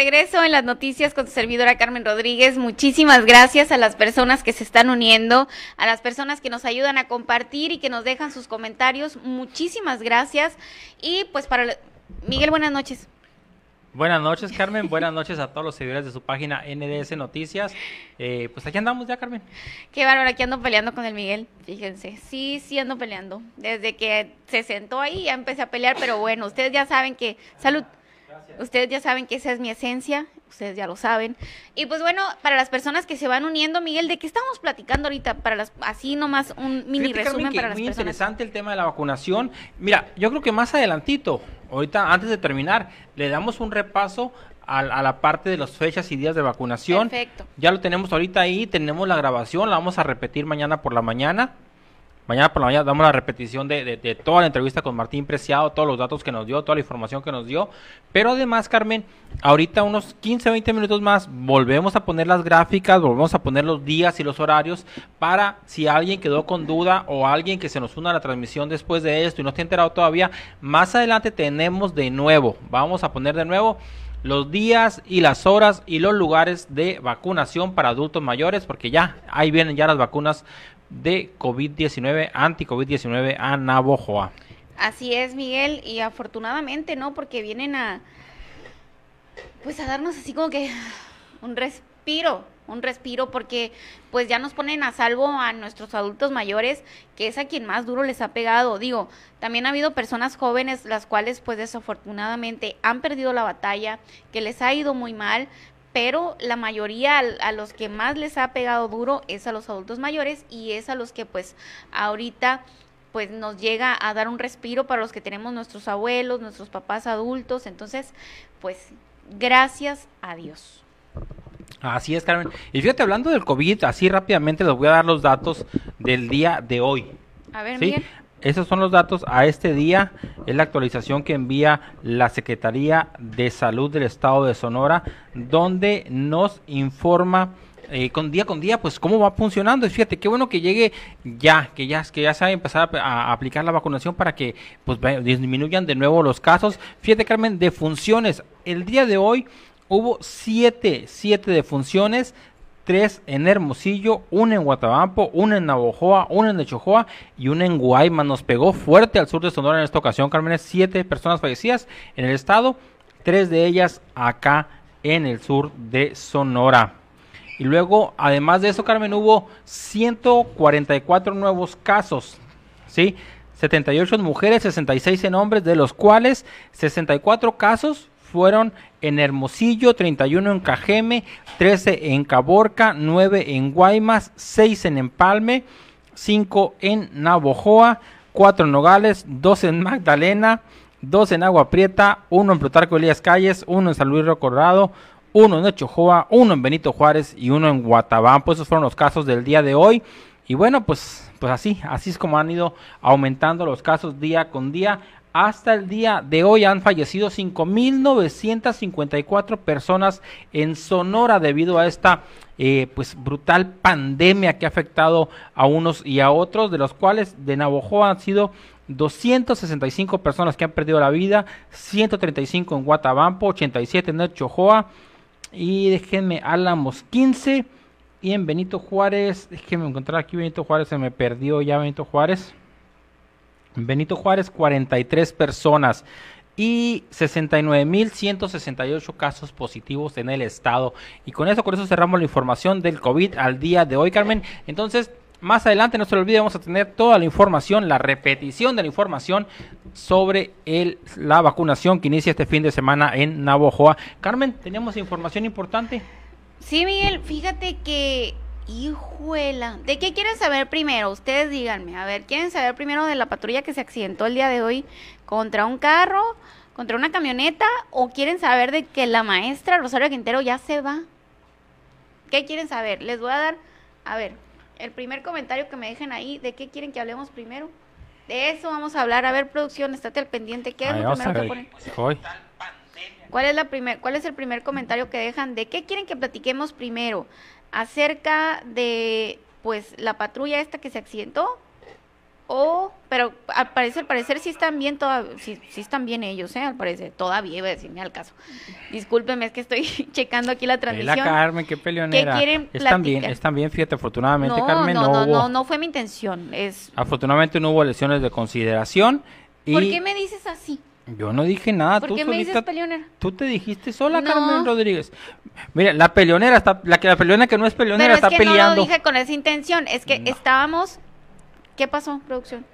Regreso en las noticias con su servidora Carmen Rodríguez. Muchísimas gracias a las personas que se están uniendo, a las personas que nos ayudan a compartir y que nos dejan sus comentarios. Muchísimas gracias. Y pues para Miguel, buenas noches. Buenas noches, Carmen. [LAUGHS] Buenas noches a todos los seguidores de su página NDS Noticias. Eh, pues aquí andamos ya, Carmen. Qué bárbaro, aquí ando peleando con el Miguel, fíjense. Sí, sí ando peleando. Desde que se sentó ahí ya empecé a pelear, pero bueno, ustedes ya saben que... Salud. Ustedes ya saben que esa es mi esencia, ustedes ya lo saben. Y pues bueno, para las personas que se van uniendo, Miguel, ¿de qué estamos platicando ahorita? Para las, así nomás un mini resumen para las muy personas. Muy interesante el tema de la vacunación. Mira, yo creo que más adelantito, ahorita antes de terminar, le damos un repaso a, a la parte de las fechas y días de vacunación. Perfecto. Ya lo tenemos ahorita ahí, tenemos la grabación, la vamos a repetir mañana por la mañana. Mañana por la mañana damos la repetición de, toda la entrevista con Martín Preciado, todos los datos que nos dio, toda la información que nos dio. Pero además, Carmen, ahorita unos 15, 20 minutos más, volvemos a poner las gráficas, volvemos a poner los días y los horarios para si alguien quedó con duda o alguien que se nos una a la transmisión después de esto y no está enterado todavía, más adelante tenemos de nuevo, vamos a poner de nuevo los días y las horas y los lugares de vacunación para adultos mayores, porque ya ahí vienen ya las vacunas de COVID-19, anti-COVID-19 a Navojoa. Así es, Miguel, y afortunadamente, ¿no? Porque vienen a, pues a darnos así como que un respiro, un respiro, porque pues ya nos ponen a salvo a nuestros adultos mayores, que es a quien más duro les ha pegado. Digo, también ha habido personas jóvenes, las cuales pues desafortunadamente han perdido la batalla, que les ha ido muy mal, pero la mayoría a los que más les ha pegado duro es a los adultos mayores y es a los que pues ahorita pues nos llega a dar un respiro para los que tenemos nuestros abuelos, nuestros papás adultos, entonces pues gracias a Dios. Así es, Carmen. Y fíjate, hablando del COVID, así rápidamente les voy a dar los datos del día de hoy. A ver, ¿sí? Miguel. Esos son los datos a este día. Es la actualización que envía la Secretaría de Salud del Estado de Sonora, donde nos informa eh, con día con día, pues cómo va funcionando. Y fíjate, qué bueno que llegue ya, que ya, que ya se va a empezar a, aplicar la vacunación para que pues disminuyan de nuevo los casos. Fíjate, Carmen, de funciones. El día de hoy hubo siete, siete defunciones, tres en Hermosillo, una en Guatabampo, una en Navojoa, una en Lechojoa y una en Guaymas. Nos pegó fuerte al sur de Sonora en esta ocasión, Carmen. Siete personas fallecidas en el estado, tres de ellas acá en el sur de Sonora. Y luego, además de eso, Carmen, hubo 144 nuevos casos, ¿sí? 78 en mujeres, 66 en hombres, de los cuales 64 casos fueron en Hermosillo, 31 en Cajeme, 13 en Caborca, 9 en Guaymas, 6 en Empalme, 5 en Navojoa, 4 en Nogales, 2 en Magdalena, 2 en Agua Prieta, 1 en Plutarco Elías Calles, 1 en San Luis Río Colorado, 1 en Ochojoa, 1 en Benito Juárez y 1 en Guatabampo. Esos fueron los casos del día de hoy. Y bueno, pues, pues así, así es como han ido aumentando los casos día con día. Hasta el día de hoy han fallecido 5.954 personas en Sonora debido a esta eh, pues brutal pandemia que ha afectado a unos y a otros, de los cuales de Navojoa han sido 265 personas que han perdido la vida, 135 en Guatabampo, 87 en El Chojoa y déjenme Álamos 15 y en Benito Juárez, déjenme encontrar aquí Benito Juárez, se me perdió ya Benito Juárez. En Benito Juárez 43 personas y 69.168 casos positivos en el estado. Y con eso, con eso cerramos la información del COVID al día de hoy, Carmen. Entonces, más adelante, no se lo olvide, vamos a tener toda la información, la repetición de la información sobre el, la vacunación que inicia este fin de semana en Navojoa. Carmen, teníamos información importante. Sí, Miguel, fíjate que, hijuela, ¿de qué quieren saber primero? Ustedes díganme, a ver, ¿quieren saber primero de la patrulla que se accidentó el día de hoy contra un carro, contra una camioneta, o quieren saber de que la maestra Rosario Quintero ya se va? ¿Qué quieren saber? Les voy a dar, a ver, el primer comentario que me dejen ahí, ¿de qué quieren que hablemos primero? De eso vamos a hablar. A ver, producción, estate al pendiente. ¿Qué es lo primero que ponen? Hoy. ¿Cuál es, la primer, ¿Cuál es el primer comentario que dejan? ¿De qué quieren que platiquemos primero? ¿Acerca de, pues, la patrulla esta que se accidentó? O, pero al parecer, al parecer sí están bien, toda, sí, sí están bien ellos, ¿eh? Al parecer, todavía iba a decirme al caso. Discúlpeme, es que estoy [LAUGHS] checando aquí la transmisión. Carmen, qué peleonera. quieren están bien, están bien, fíjate, afortunadamente, no, Carmen, no, no, no, hubo, no, no fue mi intención. Es, afortunadamente no hubo lesiones de consideración. Y ¿Por qué me dices así? Yo no dije nada, ¿Por tú qué me dices peleonera? tú te dijiste sola, No. Carmen Rodríguez. Mira, la peleonera está, la que la peleonera que no es peleonera Pero es está que peleando. no lo dije con esa intención, es que estábamos... ¿Qué pasó, producción?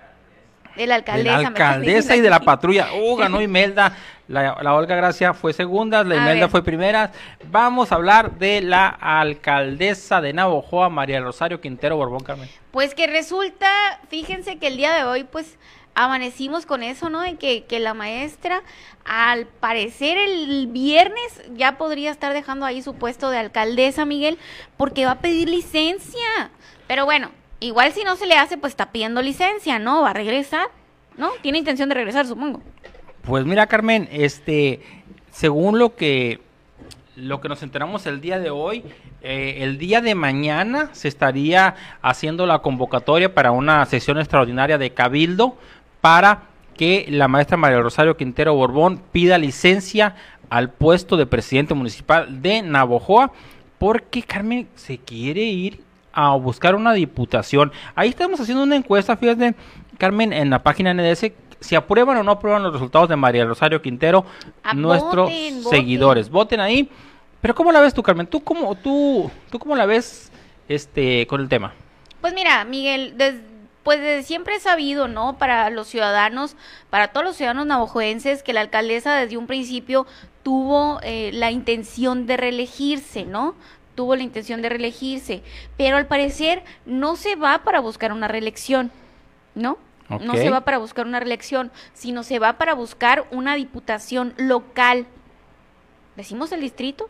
De la de alcaldesa. la diciendo y de la patrulla. Oh, ganó Imelda. La, la Olga Gracia fue segunda, la A Imelda ver. fue primera. Vamos a hablar de la alcaldesa de Navojoa, María Rosario Quintero Borbón Carmen. Pues que resulta, fíjense que el día de hoy, pues, amanecimos con eso, ¿no? De que, que la maestra, al parecer el viernes, ya podría estar dejando ahí su puesto de alcaldesa, Miguel, porque va a pedir licencia. Pero bueno, igual si no se le hace, pues está pidiendo licencia, ¿no? Va a regresar, ¿no? Tiene intención de regresar, supongo. Pues mira, Carmen, este, según lo que lo que nos enteramos el día de hoy, eh, el día de mañana se estaría haciendo la convocatoria para una sesión extraordinaria de Cabildo para que la maestra María Rosario Quintero Borbón pida licencia al puesto de presidente municipal de Navojoa, porque Carmen se quiere ir a buscar una diputación. Ahí estamos haciendo una encuesta, fíjate, Carmen, en la página NDS, si aprueban o no aprueban los resultados de María Rosario Quintero, nuestros voten, seguidores. Voten ahí. Pero ¿cómo la ves tú, Carmen? ¿Tú cómo, tú, tú cómo la ves este, con el tema? Pues mira, Miguel, des- pues desde siempre he sabido, ¿no? Para los ciudadanos, para todos los ciudadanos navajoenses, que la alcaldesa desde un principio tuvo eh, la intención de reelegirse, ¿no? Tuvo la intención de reelegirse, pero al parecer no se va para buscar una reelección, ¿no? No se va para buscar una reelección, sino se va para buscar una diputación local. ¿Decimos el distrito?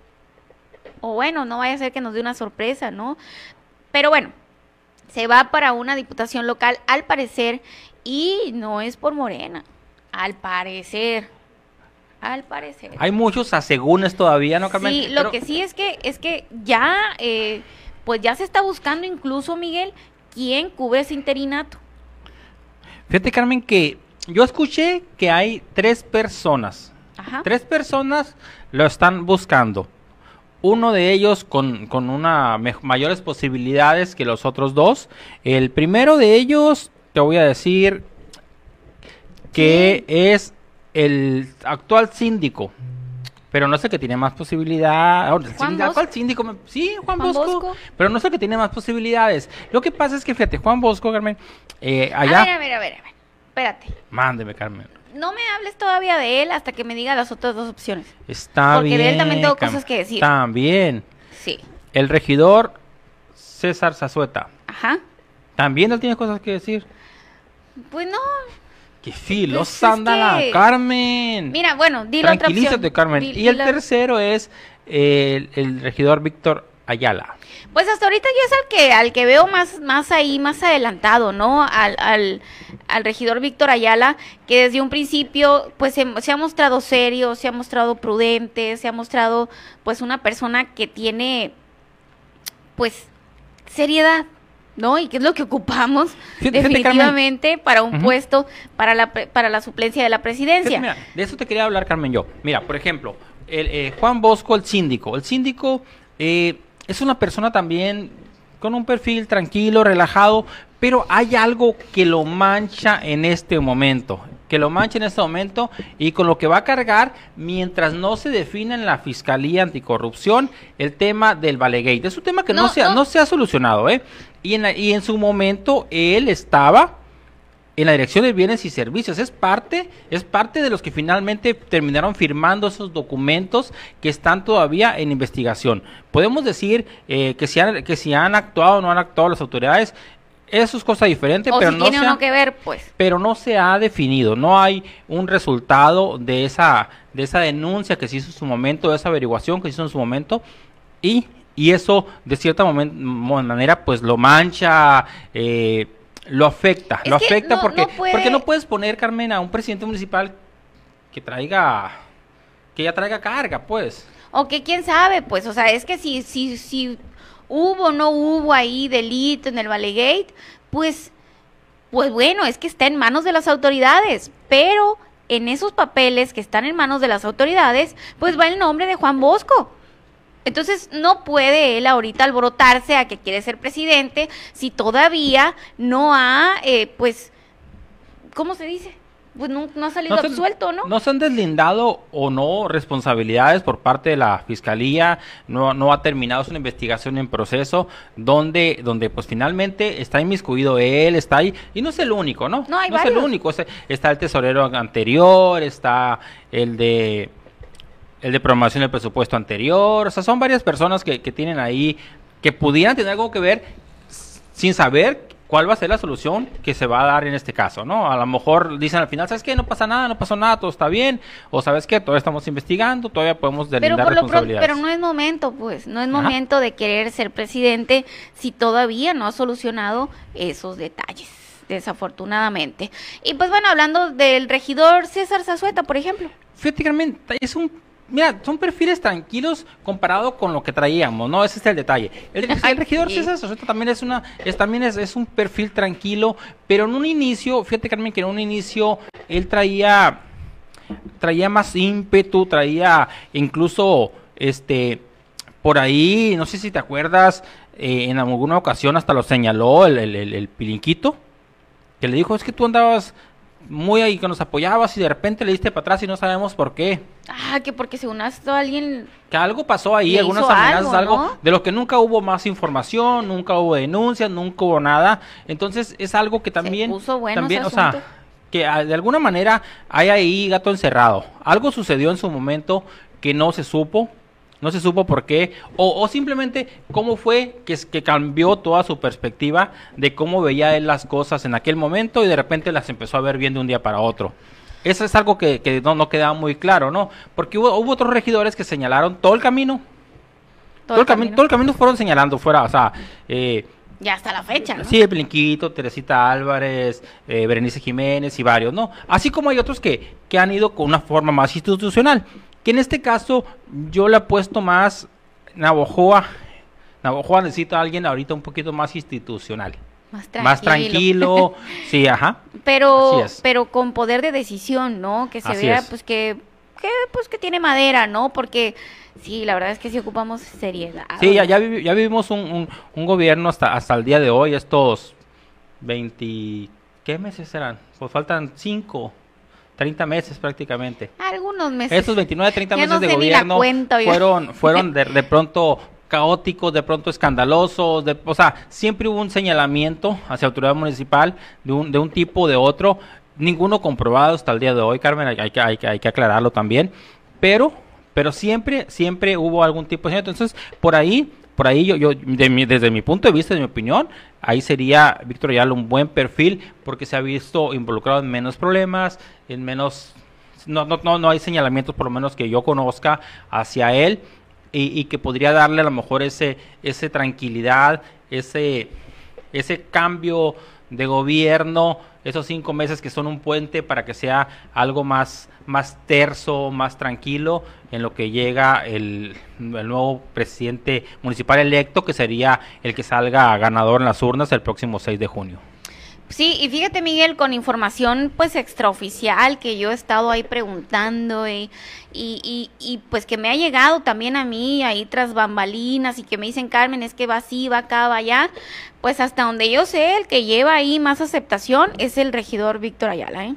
O bueno, no vaya a ser que nos dé una sorpresa, ¿no? Pero bueno, se va para una diputación local al parecer y no es por Morena, al parecer. Al parecer. Hay muchos asegúnes todavía, ¿no, Carmen? Sí, lo Pero- que sí es que es que ya eh, pues ya se está buscando incluso Miguel quién cubre ese interinato. Fíjate, Carmen, que yo escuché que hay tres personas. Ajá. Tres personas lo están buscando. Uno de ellos con, con una mayores posibilidades que los otros dos. El primero de ellos, te voy a decir que es el actual síndico. Pero no sé que tiene más posibilidad. ahora, Juan Bosco. ¿Cuál síndico? Me- Sí, Juan, Juan Bosco, Bosco. Pero no sé que tiene más posibilidades. Lo que pasa es que, fíjate, Juan Bosco, Carmen, eh, allá. A ver, a ver, a ver, a ver. Espérate. Mándeme, Carmen. No me hables todavía de él hasta que me diga las otras dos opciones. Está Porque de bien. él también tengo cosas que decir. También. Sí. El regidor César Zazueta. Ajá. También él tiene cosas que decir. Pues no. ¡Qué filos Pues que- Carmen! Mira, bueno, di la otra opción. Tranquilízate, Carmen. Y el la- tercero es el, el regidor Víctor Ayala. Pues hasta ahorita yo es al que al que veo más más ahí más adelantado, ¿no? Al, al, al regidor Víctor Ayala, que desde un principio pues se, se ha mostrado serio, se ha mostrado prudente, se ha mostrado pues una persona que tiene pues seriedad, ¿no? Y que es lo que ocupamos [LAUGHS] Carmen. definitivamente para un puesto para la para la suplencia de la presidencia. Fíjate, mira, de eso te quería hablar, Carmen, yo. Mira, por ejemplo, el, eh, Juan Bosco, el síndico. El síndico eh, es una persona también con un perfil tranquilo, relajado, pero hay algo que lo mancha en este momento. Que lo mancha en este momento y con lo que va a cargar mientras no se defina en la Fiscalía Anticorrupción el tema del Valegate. Es un tema que no, No, se, ha- no. no se ha solucionado, ¿eh? Y en, la- y en su momento él estaba en la dirección de bienes y servicios. Es parte, es parte de los que finalmente terminaron firmando esos documentos que están todavía en investigación. Podemos decir eh, que, si han, que si han actuado o no han actuado las autoridades, eso es cosa diferente, o pero si no tiene se ha- que ver, pues. pero no se ha definido, no hay un resultado de esa, de esa denuncia que se hizo en su momento, de esa averiguación que se hizo en su momento, y, y eso de cierta manera pues lo mancha, eh, lo afecta, Es lo afecta no- porque, no puede- porque no puedes poner, Carmen, a un presidente municipal que traiga, que ya traiga carga, pues. O que quién sabe, pues, o sea, es que si, si, si hubo o no hubo ahí delito en el Valegate, pues, pues bueno, es que está en manos de las autoridades, pero en esos papeles que están en manos de las autoridades, pues va el nombre de Juan Bosco. Entonces no puede él ahorita alborotarse a que quiere ser presidente si todavía no ha, eh, pues, ¿cómo se dice? Pues no, no ha salido se- absuelto, ¿no? No se han deslindado o no responsabilidades por parte de la fiscalía, no, no ha terminado una investigación en proceso, donde, donde pues finalmente está inmiscuido él, está ahí, y no es el único, ¿no? No, hay es el único, es- está el tesorero anterior, está el de el de programación del presupuesto anterior, o sea, son varias personas que, que tienen ahí, que pudieran tener algo que ver sin saber cuál va a ser la solución que se va a dar en este caso, ¿no? A lo mejor dicen al final, ¿sabes qué? No pasa nada, no pasó nada, todo está bien, o ¿sabes qué? Todavía estamos investigando, todavía podemos delindar pero por lo responsabilidades. pero no es momento, pues, no es Ajá. momento de querer ser presidente si todavía no ha solucionado esos detalles, desafortunadamente. Y pues bueno, hablando del regidor César Zazueta, por ejemplo. Fíjate, Carmen, es un... Mira, son perfiles tranquilos comparado con lo que traíamos, ¿no? Ese es el detalle. El, [LAUGHS] el regidor Sí. César Sosueta también es una, es, también es, es un perfil tranquilo, pero en un inicio, fíjate Carmen, que en un inicio él traía, traía más ímpetu, traía incluso, este, por ahí, no sé si te acuerdas, eh, en alguna ocasión hasta lo señaló el, el, el- el pilinquito, que le dijo, es que tú andabas muy ahí que nos apoyabas y de repente le diste para atrás y no sabemos por qué. Ah, que porque según esto alguien... Que algo pasó ahí, algunas amenazas, algo, de lo que nunca hubo más información, nunca hubo denuncias, nunca hubo nada. Entonces es algo que también, puso bueno también, ese o sea, que ah, de alguna manera hay ahí gato encerrado. Algo sucedió en su momento que no se supo, no se supo por qué, o, o simplemente cómo fue que, que cambió toda su perspectiva de cómo veía él las cosas en aquel momento y de repente las empezó a ver bien de un día para otro. Eso es algo que, que no, no quedaba muy claro, ¿no? Porque hubo, hubo otros regidores que señalaron todo el camino. Todo, el, camino, todo el camino fueron señalando fuera, o sea, eh, Ya hasta la fecha, ¿no? Sí, Blinquito, Teresita Álvarez, eh, Berenice Jiménez y varios, ¿no? Así como hay otros que, que han ido con una forma más institucional. Que en este caso yo le apuesto más Navojoa. Navojoa necesita a alguien ahorita un poquito más institucional. Más tranquilo. Más tranquilo. [LAUGHS] sí, ajá. pero pero con poder de decisión, ¿no? Que se Así vea es. pues que que pues que tiene madera, ¿no? Porque sí, la verdad es que sí ocupamos seriedad. Sí, ya, ya, vivi- ya vivimos un, un- un gobierno hasta, hasta el día de hoy, estos 20... ¿Qué meses serán? Pues faltan 5, 30 meses prácticamente. Algunos meses. Estos 29, 30 Ya meses no de gobierno fueron, [LAUGHS] fueron de, de pronto caóticos, de pronto escandalosos, de, o sea, siempre hubo un señalamiento hacia autoridad municipal de un, de un tipo o de otro, ninguno comprobado hasta el día de hoy, Carmen, hay, hay que, hay, que, hay que aclararlo también, pero, pero siempre, siempre hubo algún tipo de señalamiento. Entonces, por ahí, por ahí yo, yo de mi- desde mi punto de vista, de mi opinión, ahí sería Víctor Ayala un buen perfil porque se ha visto involucrado en menos problemas, en menos no, no, no, no hay señalamientos, por lo menos que yo conozca, hacia él y, y que podría darle a lo mejor ese, ese tranquilidad, ese, ese cambio de gobierno, esos cinco meses que son un puente para que sea algo más, más terso, más tranquilo en lo que llega el, el nuevo presidente municipal electo, que sería el que salga ganador en las urnas el próximo 6 de junio. Sí, y fíjate Miguel, con información pues extraoficial que yo he estado ahí preguntando y, y, y, pues que me ha llegado también a mí ahí tras bambalinas y que me dicen Carmen es que va así, va acá, va allá, pues hasta donde yo sé el que lleva ahí más aceptación es el regidor Víctor Ayala, ¿eh?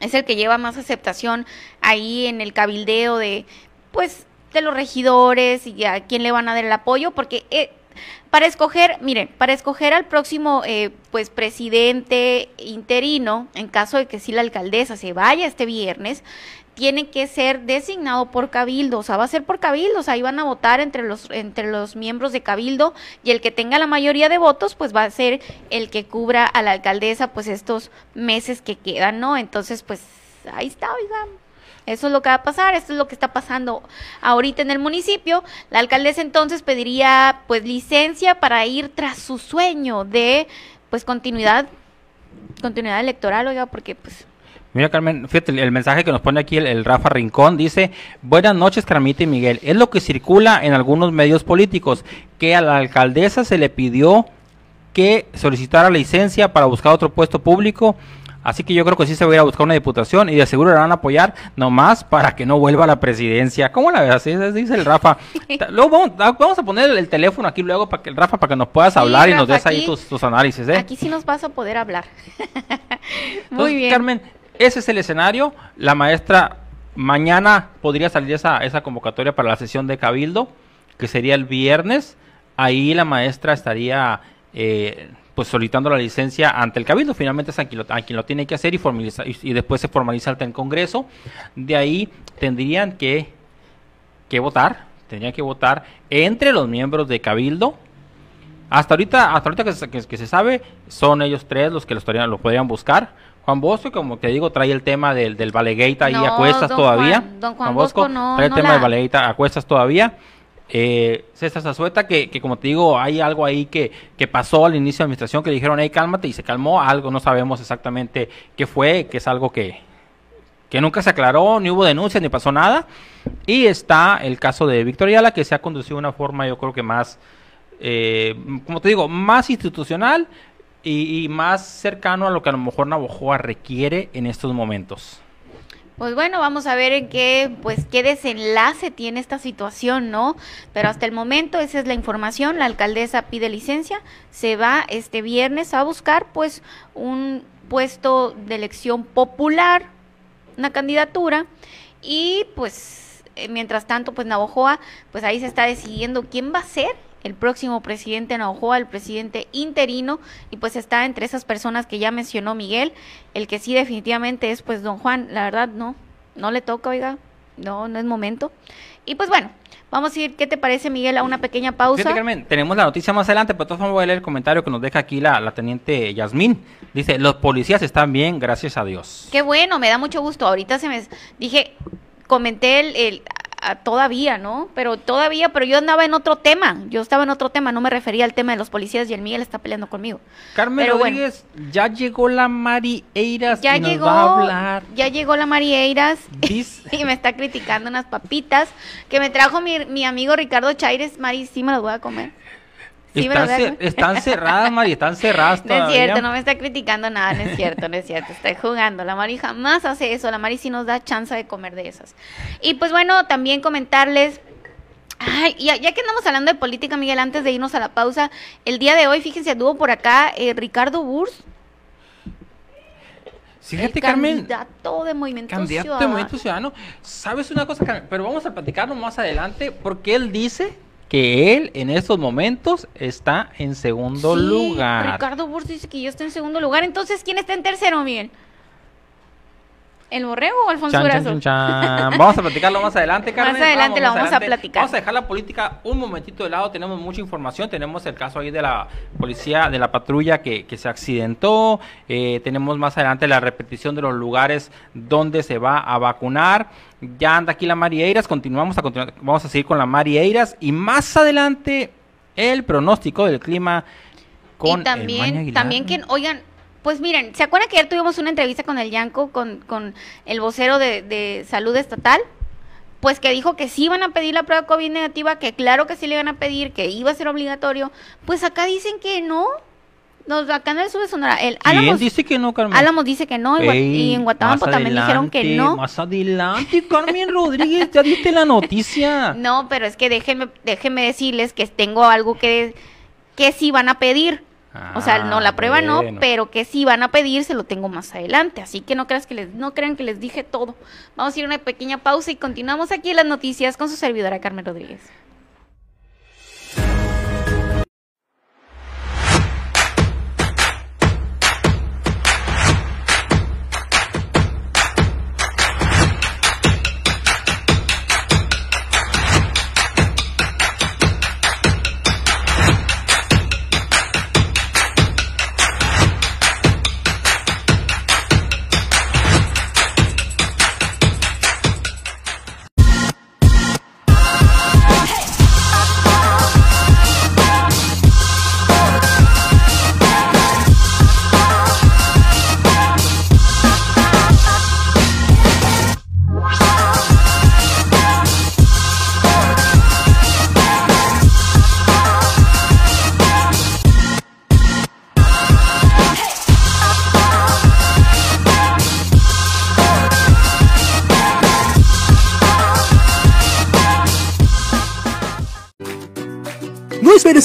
Es el que lleva más aceptación ahí en el cabildeo de pues de los regidores y a quién le van a dar el apoyo porque eh, para escoger, miren, para escoger al próximo eh, pues presidente interino, en caso de que sí la alcaldesa se vaya este viernes, tiene que ser designado por cabildo, o sea, va a ser por cabildo, o sea, ahí van a votar entre los entre los miembros de cabildo y el que tenga la mayoría de votos, pues va a ser el que cubra a la alcaldesa pues estos meses que quedan, ¿no? Entonces, pues ahí está, oigan. Eso es lo que va a pasar, esto es lo que está pasando ahorita en el municipio. La alcaldesa entonces pediría pues licencia para ir tras su sueño de pues continuidad continuidad electoral, oiga, porque pues Mira, Carmen, fíjate, el mensaje que nos pone aquí el, el Rafa Rincón dice, buenas noches, Carmita y Miguel. Es lo que circula en algunos medios políticos, que a la alcaldesa se le pidió que solicitara licencia para buscar otro puesto público, así que yo creo que sí se va a ir a buscar una diputación y de seguro le van a apoyar nomás para que no vuelva a la presidencia. ¿Cómo la ves? Dice el Rafa. [LAUGHS] Luego vamos, ah, vamos a poner el teléfono aquí luego para que el Rafa, para que nos puedas Sí, hablar y nos des ahí tus análisis, ¿eh? aquí sí nos vas a poder hablar. [LAUGHS] Muy Entonces, bien. Carmen, ese es el escenario. La maestra mañana podría salir esa, esa convocatoria para la sesión de Cabildo, que sería el viernes. Ahí la maestra estaría eh, pues solicitando la licencia ante el Cabildo. Finalmente es a quien lo, a quien lo tiene que hacer y, formaliza- y, y después se formaliza ante el Congreso. De ahí tendrían que, que votar, tendrían que votar entre los miembros de Cabildo Hasta ahorita, hasta ahorita que, se- que- que se sabe, son ellos tres los que los, podrían- lo podrían buscar. Juan Bosco, como te digo, trae el tema del, del Valegueita ahí No, a cuestas don todavía. Juan- don Juan Bosco no- trae el no tema la- del Valegueita a cuestas todavía. Eh, César Zazueta, que, que como te digo, hay algo ahí que, que pasó al inicio de la administración que le dijeron, hey, cálmate, y se calmó. Algo no sabemos exactamente qué fue, que es algo que, que nunca se aclaró, ni hubo denuncia, ni pasó nada. Y está el caso de Víctor Ayala, que se ha conducido de una forma, yo creo que más, eh, como te digo, más institucional y, y más cercano a lo que a lo mejor Navojoa requiere en estos momentos. Pues bueno, vamos a ver en qué, pues, qué desenlace tiene esta situación, ¿no? Pero hasta el momento esa es la información. La alcaldesa pide licencia, se va este viernes a buscar, pues, un puesto de elección popular, una candidatura, y pues, eh, mientras tanto, pues, Navojoa, pues ahí se está decidiendo quién va a ser el próximo presidente de Navojoa, el presidente interino, y pues está entre esas personas que ya mencionó Miguel, el que sí definitivamente es pues don Juan, la verdad no, no le toca, oiga, no, no es momento. Y pues bueno, vamos a ir, ¿qué te parece Miguel? A una pequeña pausa. Fíjate, Carmen, tenemos la noticia más adelante, pero de todas formas voy a leer el comentario que nos deja aquí la, la teniente Yasmín. Dice, los policías están bien, gracias a Dios. Qué bueno, me da mucho gusto. Ahorita se me dije, comenté el, todavía, ¿no? Pero todavía, pero yo andaba en otro tema. Yo estaba en otro tema, no me refería al tema de los policías y el Miguel está peleando conmigo. Carmen Pero bueno. Rodríguez, ya llegó la Mari Eiras Ya y nos llegó, va a hablar. ya llegó la Marieiras [LAUGHS] Dice- y me está criticando unas papitas que me trajo mi, mi amigo Ricardo Chaires. Mari, sí me las voy a comer. Están, cer- cerradas, Mari, están cerradas [LAUGHS] No es todavía. cierto, no me está criticando nada, no es cierto, no es cierto, estoy jugando. La Mari jamás hace eso, la Mari sí nos da chance de comer de esas. Y pues bueno, también comentarles, ay, ya, ya que andamos hablando de política, Miguel, antes de irnos a la pausa, el día de hoy, fíjense, anduvo por acá eh, Ricardo Burs, Fíjate, el Carmen, candidato de Movimiento candidato de Ciudadano. Movimiento Ciudadano. ¿Sabes una cosa, Carmen? Pero vamos a platicarlo más adelante porque él dice que él en estos momentos está en segundo Sí, lugar. Ricardo Burs dice que yo estoy en segundo lugar. Entonces, ¿quién está en tercero, Miguel? ¿El Borrego o Alfonso Chan, chan, Durazo? chan, chan. Vamos a platicarlo más adelante, [LAUGHS] Carmen. Más adelante lo vamos a platicar. Vamos a dejar la política un momentito de lado. Tenemos mucha información. Tenemos el caso ahí de la policía, de la patrulla que, que se accidentó. Eh, tenemos más adelante la repetición de los lugares donde se va a vacunar. Ya anda aquí la Marieiras. Continuamos a continuar. Vamos a seguir con la Marieiras. Y más adelante, el pronóstico del clima con y el también, Aguilar. también que, oigan, pues miren, ¿se acuerdan que ayer tuvimos una entrevista con el Yanco, con, con el vocero de, de salud estatal? Pues que dijo que sí iban a pedir la prueba COVID negativa, que claro que sí le iban a pedir, que iba a ser obligatorio. Pues acá dicen que no. Nos, acá en el sur de Sonora, el ¿Quién Álamos, dice que no, Carmen? Álamos dice que no, y, Gua- Ey, y en Guatabampo más también dijeron que no. Más adelante, Carmen Rodríguez, ya diste la noticia. [LAUGHS] No, pero es que déjenme, déjenme decirles que tengo algo que, que sí van a pedir. O sea, no, la Ah, prueba no, pero que sí van a pedir, se lo tengo más adelante. Así que no creas que les, no crean que les dije todo. Vamos a ir a una pequeña pausa y continuamos aquí en las noticias con su servidora Carmen Rodríguez.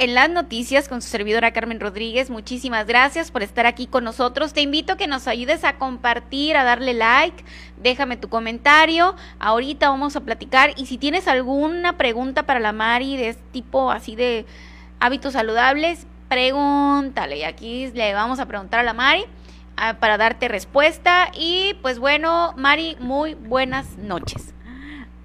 En las noticias con su servidora Carmen Rodríguez. Muchísimas gracias por estar aquí con nosotros. Te invito a que nos ayudes a compartir, a darle like, déjame tu comentario. Ahorita vamos a platicar y si tienes alguna pregunta para la Mari de este tipo así de hábitos saludables, pregúntale. Y aquí le vamos a preguntar a la Mari ah, para darte respuesta. Y pues bueno, Mari, muy buenas noches.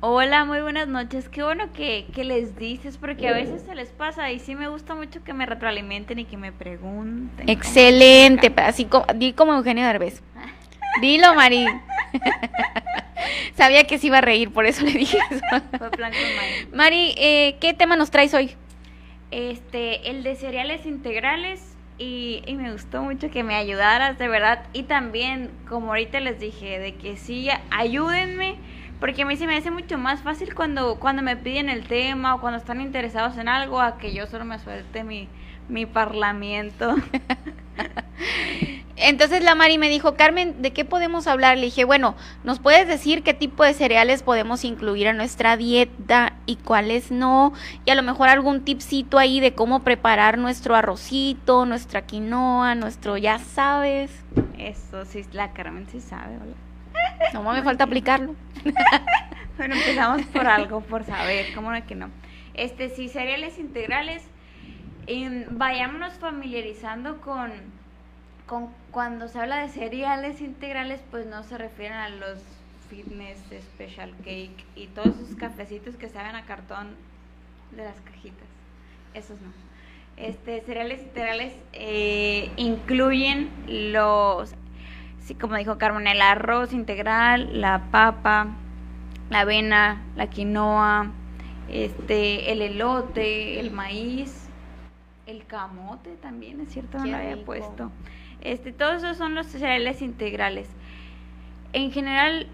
Hola, muy buenas noches. Qué bueno que, les dices, porque a veces se les pasa y sí me gusta mucho que me retroalimenten y que me pregunten. Excelente, así como, di como Eugenio Derbez. [LAUGHS] Dilo, Mari. [LAUGHS] Sabía que se iba a reír, por eso le dije eso. Fue plan Mari. Mari, eh, ¿qué tema nos traes hoy? Este, el de cereales integrales y, y, me gustó mucho que me ayudaras, de verdad. Y también, como ahorita les dije, de que sí, ayúdenme porque a mí se me hace mucho más fácil cuando, cuando me piden el tema o cuando están interesados en algo a que yo solo me suelte mi, mi parlamento. [LAUGHS] Entonces la Mari me dijo, Carmen, ¿de qué podemos hablar? Le dije, bueno, ¿nos puedes decir qué tipo de cereales podemos incluir en nuestra dieta y cuáles no? Y a lo mejor algún tipcito ahí de cómo preparar nuestro arrocito, nuestra quinoa, nuestro ya sabes. Eso sí, la Carmen sí sabe, ¿verdad? No me [LAUGHS] falta aplicarlo. [LAUGHS] bueno, empezamos por algo, por saber, ¿cómo no que no? Este, sí, cereales integrales, eh, vayámonos familiarizando con, con cuando se habla de cereales integrales, pues no se refieren a los fitness, special cake y todos esos cafecitos que saben a cartón de las cajitas. Esos no. Este, cereales integrales eh, incluyen los sí, como dijo Carmen, el arroz integral, la papa, la avena, la quinoa, este, el elote, el maíz, el camote también, es cierto, no lo había puesto. Este, todos esos son los cereales integrales. En general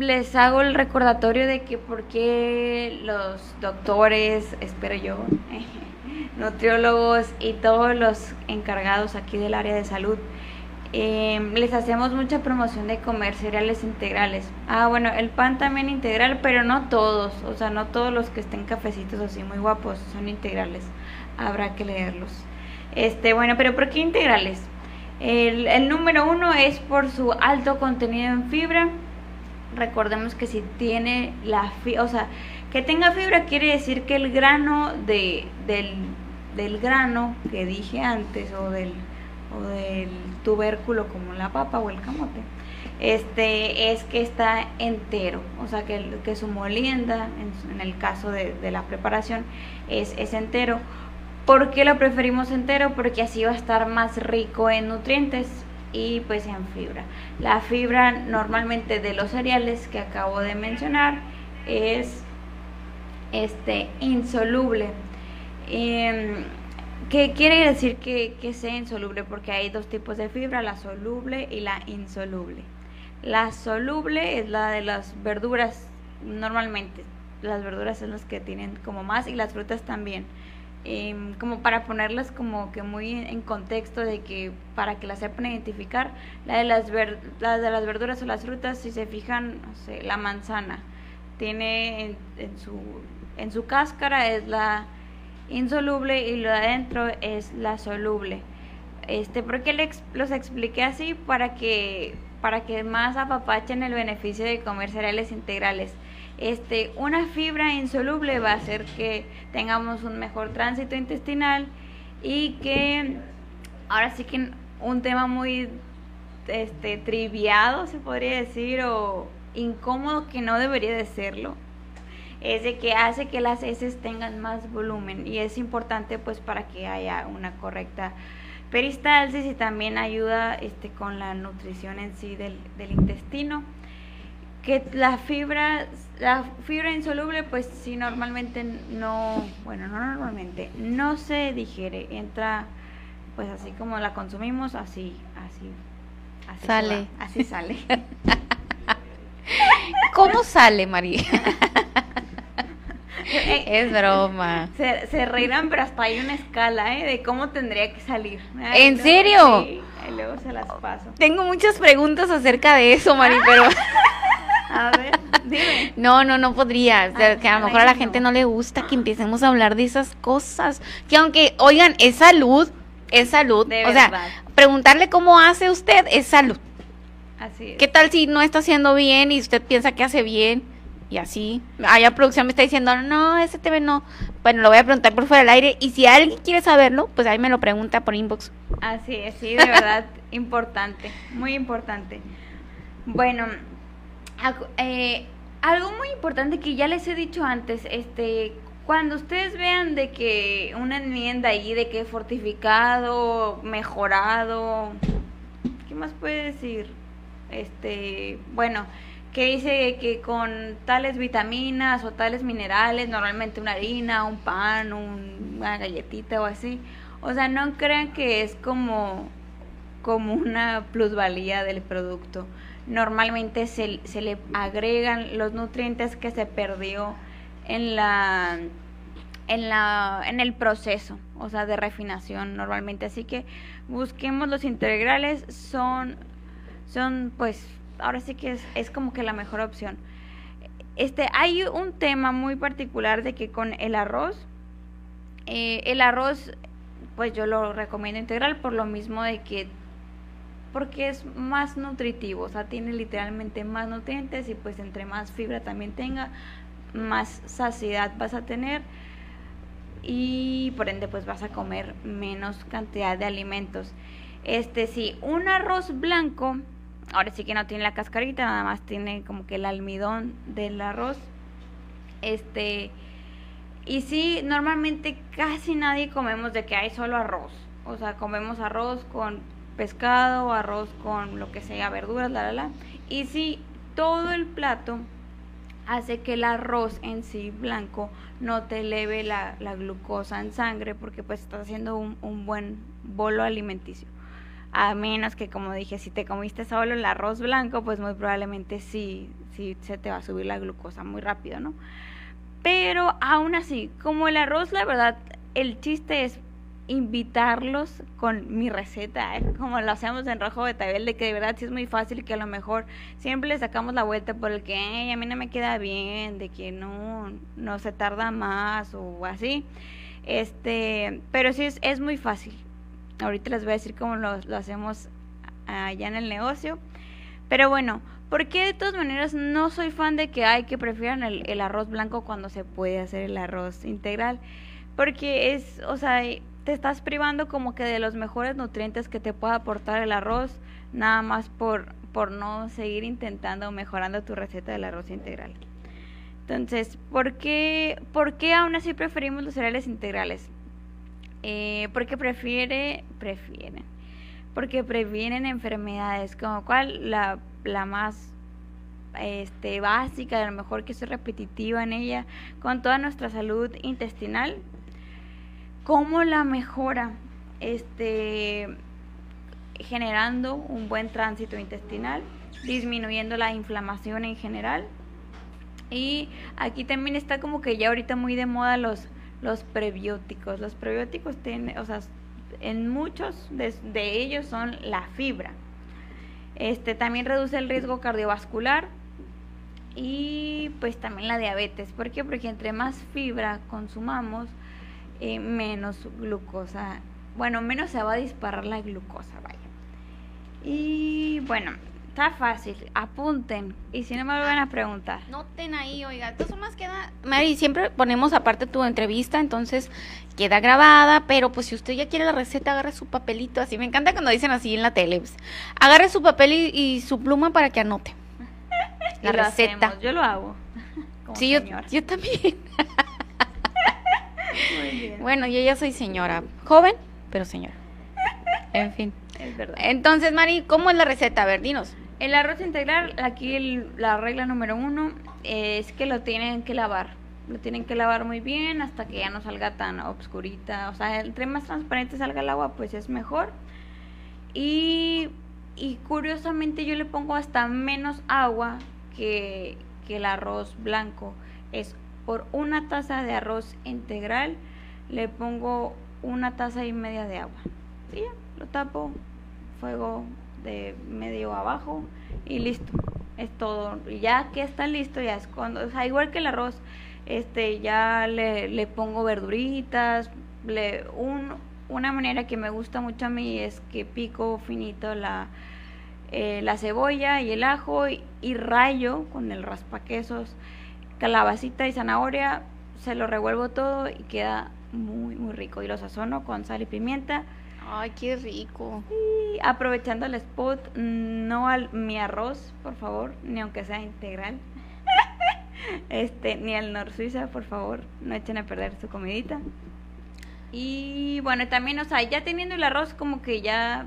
les hago el recordatorio de que por qué los doctores, espero yo, [LAUGHS] nutriólogos y todos los encargados aquí del área de salud Em, les hacemos mucha promoción de comer cereales integrales. Ah, bueno, el pan también integral, pero no todos, o sea, no todos los que estén cafecitos así muy guapos son integrales. Habrá que leerlos. Este, bueno, pero ¿por qué integrales? El, el número uno es por su alto contenido en fibra. Recordemos que si tiene la fibra, o sea, que tenga fibra quiere decir que el grano de, del, del grano que dije antes o del del tubérculo como la papa o el camote, este es que está entero, o sea que, que su molienda, en, el caso de, la preparación, es, es entero. ¿Por qué lo preferimos entero? Porque así va a estar más rico en nutrientes y pues en fibra. La fibra normalmente de los cereales que acabo de mencionar es este insoluble. Em, ¿Qué quiere decir que, sea insoluble? Porque hay dos tipos de fibra, la soluble y la insoluble. La soluble es la de las verduras, normalmente. Las verduras son las que tienen como más y las frutas también. em, como para ponerlas como que muy en contexto de que para que las sepan identificar, la de las, ver, la de las verduras o las frutas, si se fijan, no sé, la manzana tiene en, en su, en su cáscara es la insoluble y lo de adentro es la soluble. Este, ¿Por qué les, los expliqué así? Para que, para que más apapachen el beneficio de comer cereales integrales. Este, una fibra insoluble va a hacer que tengamos un mejor tránsito intestinal y que ahora sí que un tema muy este, triviado se podría decir o incómodo que no debería de serlo es de que hace que las heces tengan más volumen y es importante pues para que haya una correcta peristalsis y también ayuda este, con la nutrición en sí del, del intestino. Que la fibra la fibra insoluble pues sí normalmente no bueno no normalmente no se digiere entra pues así como la consumimos así así, así sale. así sale. [LAUGHS] Cómo sale María [LAUGHS] [LAUGHS] es broma. Se, se, reirán, pero hasta hay una escala, ¿eh? De cómo tendría que salir. ¿En serio? Sí, y luego se las paso. Tengo muchas preguntas acerca de eso, Mari, pero... [LAUGHS] [LAUGHS] a ver, dime. No, no, no podría. O sea, que a lo mejor a la gente no le gusta que empecemos a hablar de esas cosas. Que aunque, oigan, es salud, es salud. De o sea, preguntarle cómo hace usted es salud. Así es. ¿Qué tal si no está haciendo bien y usted piensa que hace bien? Y así, allá producción me está diciendo, no, ese TV no. Bueno, lo voy a preguntar por fuera del aire. Y si alguien quiere saberlo, pues ahí me lo pregunta por inbox. Así es, sí, de verdad, [LAUGHS] importante, muy importante. Bueno, eh, algo muy importante que ya les he dicho antes, este, cuando ustedes vean de que una enmienda ahí, de que fortificado, mejorado, ¿qué más puede decir? Este, bueno, que dice que con tales vitaminas o tales minerales, normalmente una harina, un pan, un, una galletita o así. O sea, no crean que es como, como una plusvalía del producto. Normalmente se, se le agregan los nutrientes que se perdió en la en la en el proceso, o sea, de refinación normalmente. Así que busquemos los integrales son son pues ahora sí que es, es como que la mejor opción. Este, hay un tema muy particular de que con el arroz, eh, el arroz, pues yo lo recomiendo integral por lo mismo de que, porque es más nutritivo, o sea, tiene literalmente más nutrientes y pues entre más fibra también tenga, más saciedad vas a tener y por ende pues vas a comer menos cantidad de alimentos. Este sí, un arroz blanco ahora sí que no tiene la cascarita, nada más tiene como que el almidón del arroz. Este, y sí, normalmente casi nadie comemos de que hay solo arroz. O sea, comemos arroz con pescado, arroz con lo que sea, verduras, la, la, la. Y sí, todo el plato hace que el arroz en sí blanco no te eleve la, glucosa en sangre porque pues estás haciendo un, un buen bolo alimenticio a menos que como dije, si te comiste solo el arroz blanco, pues muy probablemente sí, sí se te va a subir la glucosa muy rápido, ¿no? Pero aún así, como el arroz, la verdad, el chiste es invitarlos con mi receta, ¿eh? como lo hacemos en Rojo Betabel, de que de verdad sí es muy fácil que a lo mejor siempre le sacamos la vuelta por el que a mí no me queda bien, de que no, no se tarda más o así. Este, pero sí es, es muy fácil. Ahorita les voy a decir cómo lo, hacemos allá en el negocio. Pero bueno, ¿por qué de todas maneras no soy fan de que hay que prefieran el, el, arroz blanco cuando se puede hacer el arroz integral? Porque es, o sea, te estás privando como que de los mejores nutrientes que te pueda aportar el arroz, nada más por, por no seguir intentando mejorando tu receta del arroz integral. Entonces, ¿por qué, ¿por qué aún así preferimos los cereales integrales? Eh, porque prefiere, prefieren, porque previenen enfermedades, como cual la, la más este, básica, a lo mejor que soy repetitiva en ella, con toda nuestra salud intestinal, cómo la mejora, este, generando un buen tránsito intestinal, disminuyendo la inflamación en general. Y aquí también está como que ya ahorita muy de moda los los prebióticos. Los prebióticos tienen, o sea, en muchos de, ellos son la fibra. Este también reduce el riesgo cardiovascular y pues también la diabetes. ¿Por qué? Porque entre más fibra consumamos, eh, menos glucosa, bueno, menos se va a disparar la glucosa, vaya. Y bueno, está fácil, apunten. Y si no me vuelven a preguntar. Noten ahí, oiga, entonces más queda... Mary, siempre ponemos aparte tu entrevista, entonces queda grabada, pero pues si usted ya quiere la receta, agarre su papelito, así. Me encanta cuando dicen así en la tele. pues, agarre su papel y, y su pluma para que anote. [LAUGHS] La receta. hacemos, Yo lo hago. [LAUGHS] como Sí, yo, yo también. [LAUGHS] Muy bien. Bueno, yo ya soy señora. Joven, pero señora. En fin. Es verdad. Entonces, Mari, ¿cómo es la receta? A ver, dinos. El arroz integral, aquí la regla número uno es que lo tienen que lavar. Lo tienen que lavar muy bien hasta que ya no salga tan obscurita. O sea, entre más transparente salga el agua, pues es mejor. Y, y curiosamente yo le pongo hasta menos agua que, que el arroz blanco. Es por una taza de arroz integral, le pongo una taza y media de agua. Y ya, lo tapo, fuego de medio abajo y listo. Es todo. Y ya que está listo, ya es cuando, o sea, igual que el arroz, este, ya le, le pongo verduritas, le, un, una manera que me gusta mucho a mí es que pico finito la, eh, la cebolla y el ajo y, rayo con el raspaquesos, calabacita y zanahoria, se lo revuelvo todo y queda muy, muy rico. Y lo sazono con sal y pimienta. Ay, qué rico. Y aprovechando el spot, no al mi arroz, por favor, ni aunque sea integral. [LAUGHS] este, ni al Nor Suiza, por favor, no echen a perder su comidita. Y bueno, también, o sea, ya teniendo el arroz como que ya,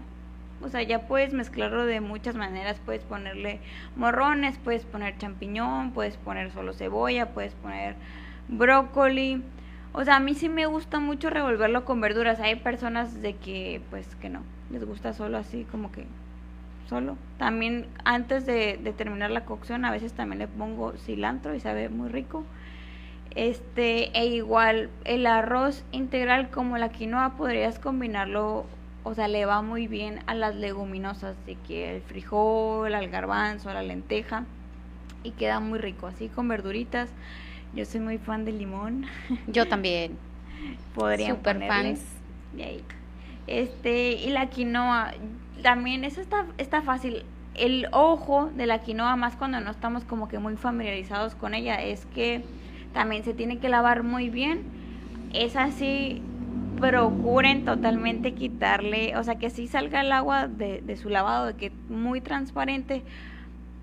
o sea, ya puedes mezclarlo de muchas maneras, puedes ponerle morrones, puedes poner champiñón, puedes poner solo cebolla, puedes poner brócoli. O sea, a mí sí me gusta mucho revolverlo con verduras. Hay personas de que, pues, que no, les gusta solo así, como que solo. También antes de, terminar la cocción, a veces también le pongo cilantro y sabe muy rico. Este, e igual, el arroz integral como la quinoa podrías combinarlo, o sea, le va muy bien a las leguminosas, de que el frijol, al garbanzo, la lenteja, y queda muy rico, así con verduritas. Yo soy muy fan del limón. [LAUGHS] Yo también. Podrían Super fans. De ahí. Este, y la quinoa, también eso está, está fácil. El ojo de la quinoa, más cuando no estamos como que muy familiarizados con ella, es que también se tiene que lavar muy bien. Es así, procuren totalmente quitarle, o sea, que sí salga el agua de, de su lavado, de que muy transparente,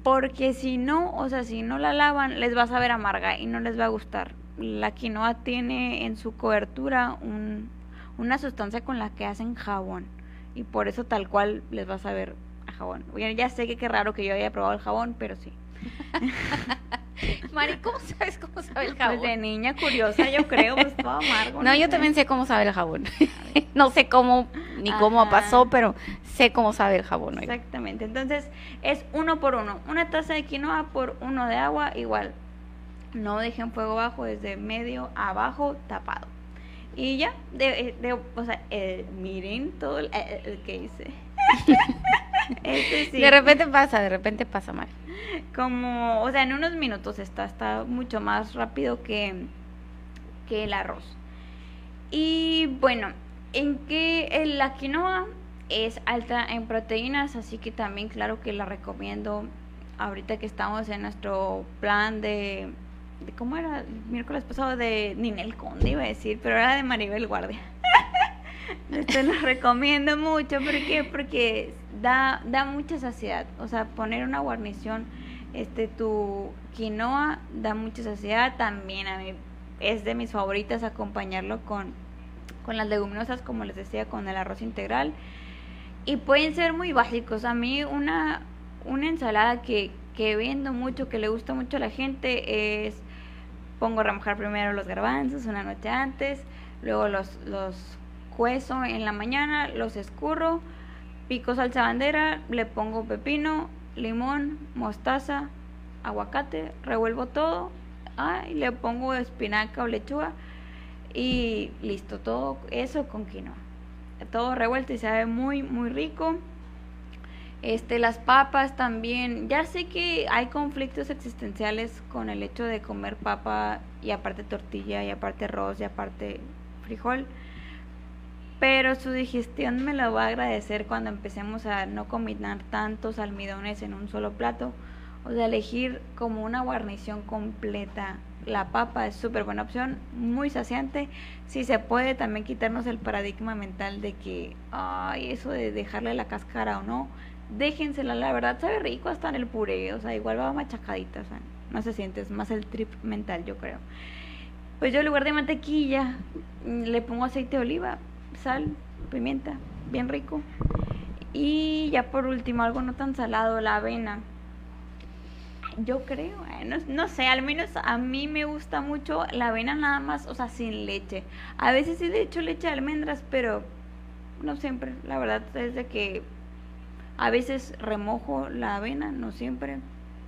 porque si no, o sea, si no la lavan, les va a saber amarga y no les va a gustar. La quinoa tiene en su cobertura un, una sustancia con la que hacen jabón y por eso tal cual les va a saber a jabón. Bueno, ya sé que qué raro que yo haya probado el jabón, pero sí. [LAUGHS] Mari, ¿cómo sabes cómo sabe el Pues jabón? de niña curiosa, yo creo, pues todo amargo. [LAUGHS] No, yo sé. también sé cómo sabe el jabón. [LAUGHS] no sé cómo ni cómo pasó, pero sé cómo sabe el jabón. oiga. Exactamente. Entonces es uno por uno. Una taza de quinoa por uno de agua, igual. No dejen fuego bajo, desde medio abajo, tapado. Y ya, de, de- o sea, eh, miren todo el, eh, el que hice. [LAUGHS] este sí. De repente pasa, de repente pasa, Mari. como, o sea, en unos minutos está, está mucho más rápido que, que el arroz. Y bueno, en que la quinoa es alta en proteínas, así que también claro que la recomiendo ahorita que estamos en nuestro plan de, ¿cómo era? El miércoles pasado de Ninel Conde iba a decir, pero era de Maribel Guardia. [LAUGHS] Te lo recomiendo mucho, ¿por qué? Porque da, da mucha saciedad. O sea, poner una guarnición, este, tu quinoa da mucha saciedad. También a mí es de mis favoritas acompañarlo con, con las leguminosas, como les decía, con el arroz integral. Y pueden ser muy básicos. A mí una, una ensalada que, que vendo mucho, que le gusta mucho a la gente, es pongo a remojar primero los garbanzos una noche antes, luego los, los cuezo en la mañana, los escurro, pico salsa bandera, le pongo pepino, limón, mostaza, aguacate, revuelvo todo, ah, y le pongo espinaca o lechuga. y listo, todo eso con quinoa. Todo revuelto y sabe muy, muy rico. Este, las papas también. Ya sé que hay conflictos existenciales con el hecho de comer papa y aparte tortilla y aparte arroz y aparte frijol. Pero su digestión me lo va a agradecer cuando empecemos a no combinar tantos almidones en un solo plato. O sea, elegir como una guarnición completa. La papa es súper buena opción, muy saciante. Si se puede también quitarnos el paradigma mental de que, ay, eso de dejarle la cáscara o no, déjensela, la verdad sabe rico hasta en el puré, o sea, igual va machacadita, o sea, no se siente, es más el trip mental, yo creo. Pues yo en lugar de mantequilla mm, le pongo aceite de oliva, sal, pimienta, bien rico. Y ya por último, algo no tan salado, la avena. Yo creo, eh, no, no, sé, al menos a mí me gusta mucho la avena nada más, o sea, sin leche. A veces sí le echo leche de almendras, pero no siempre. La verdad es de que a veces remojo la avena, no siempre,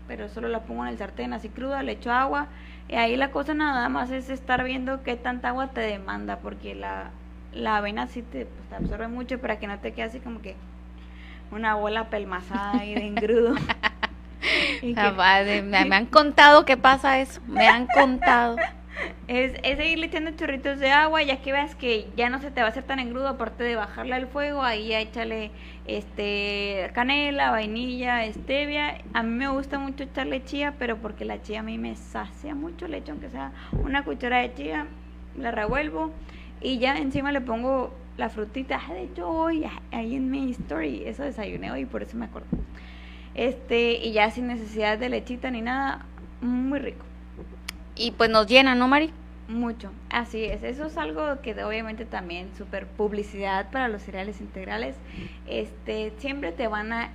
pero solo la pongo en el sartén así cruda, le echo agua. Y ahí la cosa nada más es estar viendo qué tanta agua te demanda, porque la, la avena sí te, pues, absorbe mucho para que no te quede así como que una bola pelmazada y de engrudo. [LAUGHS] Ah, [LAUGHS] me han contado qué pasa eso, me han contado. Es, es seguirle echando chorritos de agua, ya que veas que ya no se te va a hacer tan engrudo, aparte de bajarle al fuego, ahí ya échale este canela, vainilla, stevia. A mí me gusta mucho echarle chía, pero porque la chía a mí me sacia mucho, le echo aunque sea una cuchara de chía, la revuelvo y ya encima le pongo la frutita. Ah, de hecho, hoy ahí en mi story, eso desayuné hoy, por eso me acuerdo. Este, y ya sin necesidad de lechita ni nada, muy rico y pues nos llena, ¿no, Mari? Mucho, así es. Eso es algo que obviamente también súper publicidad para los cereales integrales. Este, siempre te van a,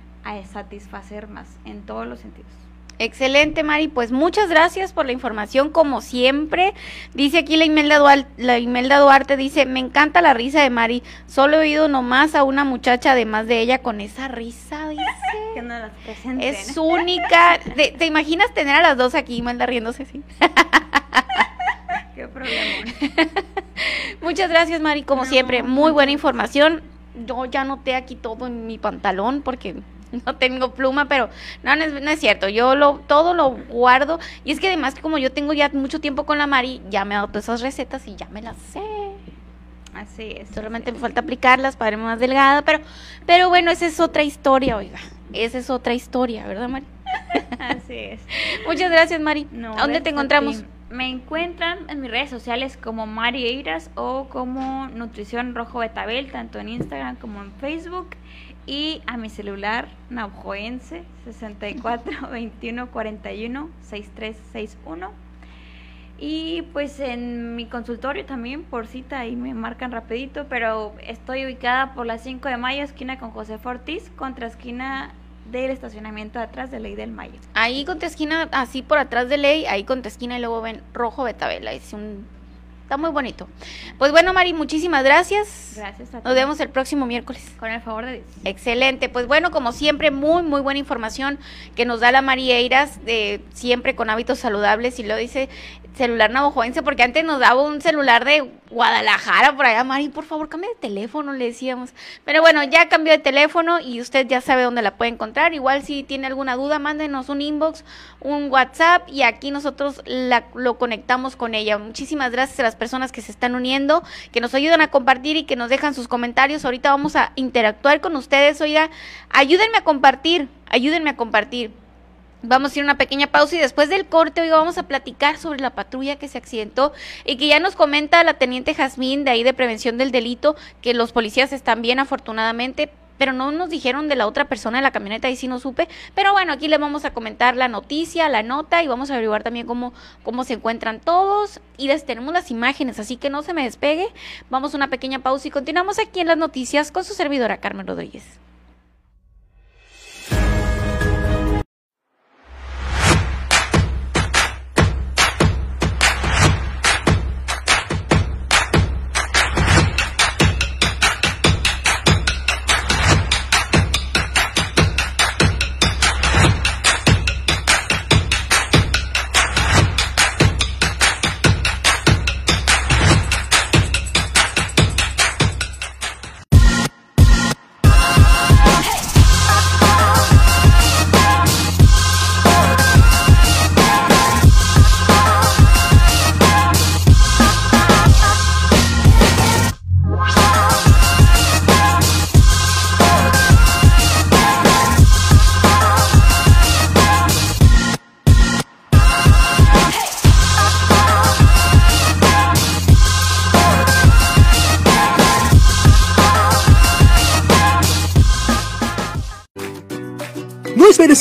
satisfacer más en todos los sentidos. Excelente, Mari. Pues muchas gracias por la información, como siempre. Dice aquí la Imelda, Duarte, la Imelda Duarte, dice, me encanta la risa de Mari. Solo he oído nomás a una muchacha, además de ella, con esa risa, dice. [LAUGHS] Que no las Es única. ¿Te, imaginas tener a las dos aquí, Imelda, riéndose así? [LAUGHS] Qué problema. [LAUGHS] Muchas gracias, Mari, como siempre. Muy buena información. Yo ya noté aquí todo en mi pantalón porque [LAUGHS] no tengo pluma, pero no, no es, cierto. Yo lo todo lo guardo. Y es que además, como yo tengo ya mucho tiempo con la Mari, ya me todas esas recetas y ya me las sé. Así es. Solamente me falta aplicarlas para verme más delgada, pero, pero bueno, esa es otra historia, oiga. Esa es otra historia, ¿verdad, Mari? [LAUGHS] Así es. [LAUGHS] Muchas gracias, Mari. ¿A dónde te encontramos? Me encuentran en mis redes sociales como Mari Eiras o como Nutrición Rojo Betabel, tanto en Instagram como en Facebook. Y a mi celular naujoense 64 21 41 6361. Y pues en mi consultorio también por cita ahí me marcan rapidito, pero estoy ubicada por la 5 de mayo, esquina con José Fortis, contra esquina del estacionamiento atrás de Ley del Mayo. Ahí contra esquina, así por atrás de Ley, ahí contra esquina y luego ven rojo Betabela, es un Está muy bonito. Pues bueno, Mari, muchísimas gracias. Gracias a ti. Nos vemos el próximo miércoles. Con el favor de Dios. Excelente. Pues bueno, como siempre, muy, muy buena información que nos da la Eiras, de siempre con hábitos saludables. Y lo dice celular navajoense, porque antes nos daba un celular de Guadalajara por allá, Mari, por favor, cambie de teléfono, le decíamos. Pero bueno, ya cambió de teléfono y usted ya sabe dónde la puede encontrar. Igual si tiene alguna duda, mándenos un inbox, un WhatsApp y aquí nosotros la, lo conectamos con ella. Muchísimas gracias a las personas que se están uniendo, que nos ayudan a compartir y que nos dejan sus comentarios. Ahorita vamos a interactuar con ustedes. Oiga, ayúdenme a compartir, ayúdenme a compartir. Vamos a ir a una pequeña pausa y después del corte hoy vamos a platicar sobre la patrulla que se accidentó y que ya nos comenta la teniente Jazmín de ahí de prevención del delito que los policías están bien afortunadamente, pero no nos dijeron de la otra persona de la camioneta, y sí no supe. Pero bueno, aquí le vamos a comentar la noticia, la nota y vamos a averiguar también cómo, cómo se encuentran todos. Y les tenemos las imágenes, así que no se me despegue. Vamos a una pequeña pausa y continuamos aquí en las noticias con su servidora Carmen Rodríguez.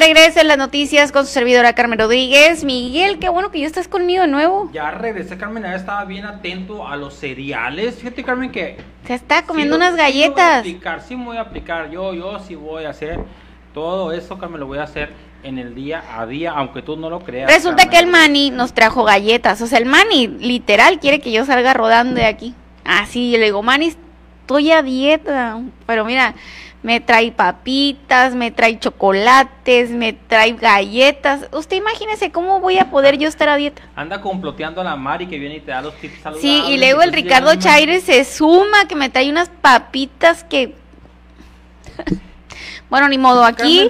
Regreso en las noticias con su servidora Carmen Rodríguez. Miguel, qué bueno que ya estás conmigo de nuevo. Ya regresé, Carmen, ya estaba bien atento a los cereales. Fíjate, Carmen, que... Se está comiendo sí unas sí lo voy a galletas. aplicar, sí me voy a aplicar. Yo, yo sí voy a hacer todo eso, Carmen, lo voy a hacer en el día a día, aunque tú no lo creas. Resulta Carmen. que el Manny nos trajo galletas. O sea, el Manny literal quiere que yo salga rodando de aquí. Así, yo le digo, Manny, estoy a dieta. Pero mira, me trae papitas, me trae chocolates, me trae galletas. Usted imagínese cómo voy a poder yo estar a dieta. Anda comploteando a la Mari que viene y te da los tips saludables. Sí, y luego el Ricardo Chaires se suma que me trae unas papitas que... [LAUGHS] bueno, ni modo, aquí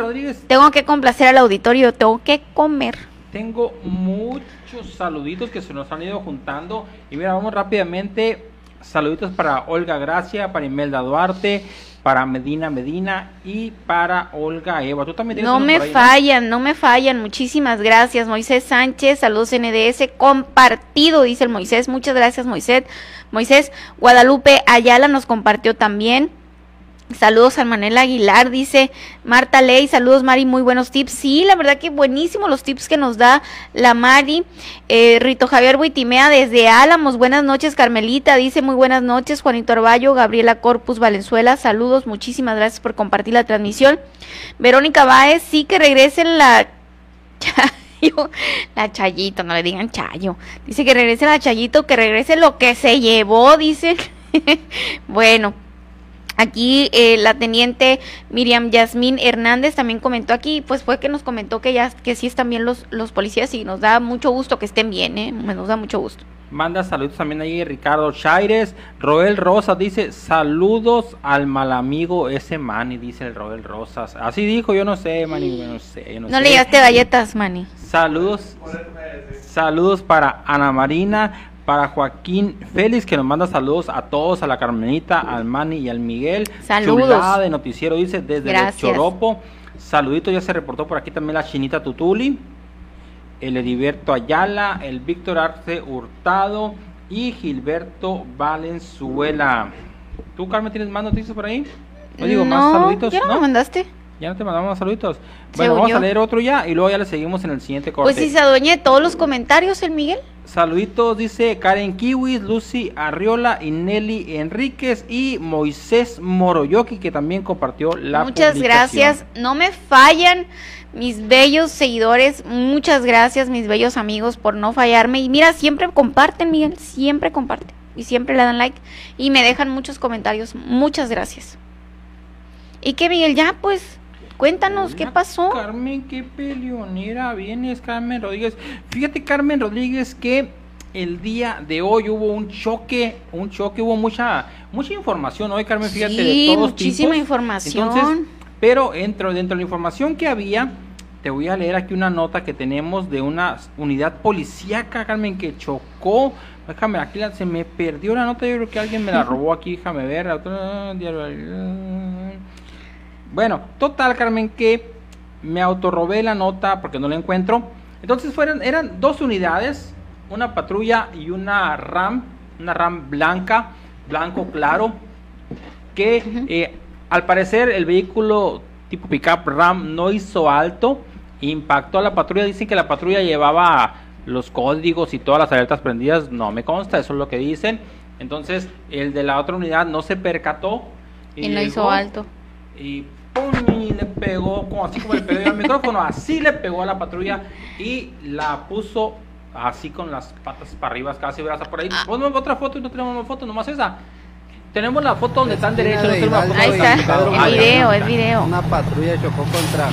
tengo que complacer al auditorio, tengo que comer. Tengo muchos saluditos que se nos han ido juntando. Y mira, vamos rápidamente. Saluditos para Olga Gracia, para Imelda Duarte, para Medina Medina y para Olga Eva. Tú también tienes No me ahí, fallan, no me fallan. Muchísimas gracias, Moisés Sánchez. Saludos NDS. Compartido, dice el Moisés. Muchas gracias, Moisés. Moisés Guadalupe Ayala nos compartió también. Saludos a Manuel Aguilar, dice Marta Ley. Saludos, Mari, muy buenos tips. Sí, la verdad que buenísimos los tips que nos da la Mari. Eh, Rito Javier Buitimea desde Álamos. Buenas noches, Carmelita. Dice muy buenas noches, Juanito Arballo, Gabriela Corpus Valenzuela. Saludos, muchísimas gracias por compartir la transmisión. Verónica Báez, sí que regresen la Chayo, [LAUGHS] la Chayito, no le digan Chayo. Dice que regrese la Chayito, que regrese lo que se llevó, dice. [LAUGHS] bueno, aquí eh, la teniente Miriam Yasmín Hernández también comentó aquí, pues fue que nos comentó que ya que sí están bien los, los policías y nos da mucho gusto que estén bien, ¿eh? Nos da mucho gusto. Manda saludos también ahí Ricardo Chaires. Roel Rosas dice saludos al mal amigo ese Manny, dice el Roel Rosas. Así dijo, yo no sé, Manny, yo no sé. yo no No sé. le galletas, Manny. Saludos. Saludos para Ana Marina, para Joaquín Félix, que nos manda saludos a todos, a la Carmenita, al Mani y al Miguel. Saludos. Chulada de noticiero, dice, desde el. Choropo. Saludito, ya se reportó por aquí también la Chinita Tutuli, el Heriberto Ayala, el Víctor Arce Hurtado y Gilberto Valenzuela. ¿Tú, Carmen, tienes más noticias por ahí? No digo, más saluditos, ¿ya no, mandaste? Ya no te mandamos saluditos. Bueno, vamos a leer otro ya y luego ya le seguimos en el siguiente corte. Pues si se adueña de todos los comentarios el Miguel. Saluditos, dice Karen Kiwis, Lucy Arriola y Nelly Enríquez y Moisés Moroyoki, que también compartió la Muchas publicación. gracias. No me fallan mis bellos seguidores. Muchas gracias, mis bellos amigos, por no fallarme. Y mira, siempre comparten, Miguel. Siempre comparten. Y siempre le dan like. Y me dejan muchos comentarios. Muchas gracias. ¿Y qué, Miguel? Ya, pues, cuéntanos, ¿qué pasó? Carmen, qué peleonera vienes, Carmen Rodríguez. Fíjate, Carmen Rodríguez, que el día de hoy hubo un choque, un choque, hubo mucha mucha información hoy, Carmen, fíjate, Sí, de todos muchísima tipos. información. Entonces, pero dentro, dentro de la información que había, te voy a leer aquí una nota que tenemos de una unidad policíaca, Carmen, que chocó. Déjame, aquí la- se me perdió la nota, yo creo que alguien me la [LAUGHS] robó aquí, déjame ver. Bueno, total, Carmen, que me autorrobé la nota porque no la encuentro. Entonces fueron, eran dos unidades, una patrulla y una RAM, una RAM blanca, blanco claro, que eh, al parecer el vehículo tipo pickup Ram no hizo alto, impactó a la patrulla. Dicen que la patrulla llevaba los códigos y todas las alertas prendidas. No me consta, eso es lo que dicen. Entonces, el de la otra unidad no se percató. Y, no hizo alto. Y ¡pum! y le pegó, como así como le pegó al micrófono, así le pegó a la patrulla y la puso así con las patas para arriba, casi verás por ahí. Ah. Ponme otra foto y no tenemos una foto, nomás esa. Tenemos la foto donde están derechos. Ahí está, el video, el video. Una patrulla chocó contra,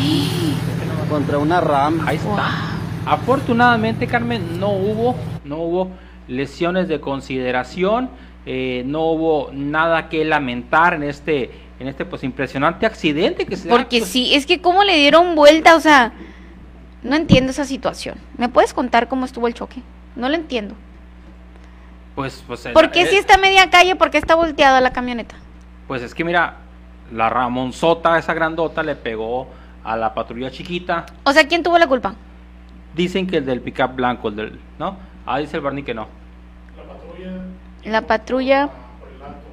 contra una RAM. Ahí está. Afortunadamente, Carmen, no hubo, no hubo lesiones de consideración, eh, no hubo nada que lamentar en este, en este pues impresionante accidente que se Porque pues, sí, es que cómo le dieron vuelta, o sea, no entiendo esa situación. ¿Me puedes contar cómo estuvo el choque? No lo entiendo. Pues, pues. ¿Por qué si está media calle? ¿Por qué está volteada la camioneta? Pues es que mira, la Ramonzota, esa grandota, le pegó a la patrulla chiquita. O sea, ¿quién tuvo la culpa? Dicen que el del pickup blanco, el del, ¿no? Ah, dice el Barney que no. La patrulla. La patrulla. Por, el alto,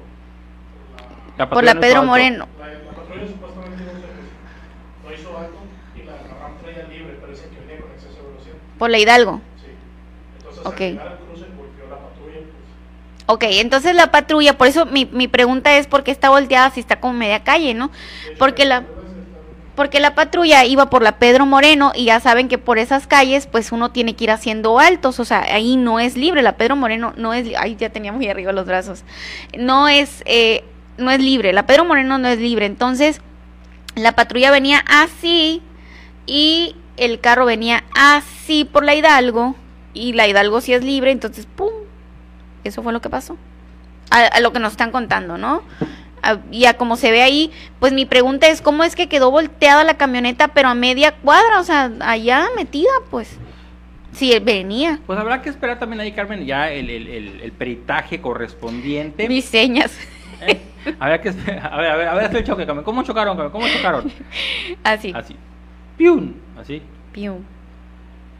por la, por la Pedro Moreno. La, la, patrulla supuestamente no, hizo alto y la, la RAM traía libre, parece que venía con exceso de velocidad. Por la Hidalgo. Sí. Entonces, okay. Ok, entonces la patrulla, por eso mi, mi pregunta es por qué está volteada si está como media calle, ¿no? Porque la, porque la patrulla iba por la Pedro Moreno y ya saben que por esas calles pues uno tiene que ir haciendo altos, o sea, ahí no es libre, la Pedro Moreno no es, ahí ya tenía muy arriba los brazos, no es, eh, no es libre, la Pedro Moreno no es libre, entonces la patrulla venía así y el carro venía así por la Hidalgo y la Hidalgo sí es libre, entonces ¡pum! Eso fue lo que pasó. A, lo que nos están contando, ¿no? y a como se ve ahí, pues mi pregunta es, ¿cómo es que quedó volteada la camioneta pero a media cuadra? O sea, allá metida, pues. Si venía. Pues habrá que esperar también ahí, Carmen, ya el, el, el, peritaje correspondiente. Mis señas. ¿Eh? Habrá que. A ver, a ver, a ver, el choque. ¿Cómo chocaron? ¿Cómo chocaron? Así. Así. Piun. Así. Piun.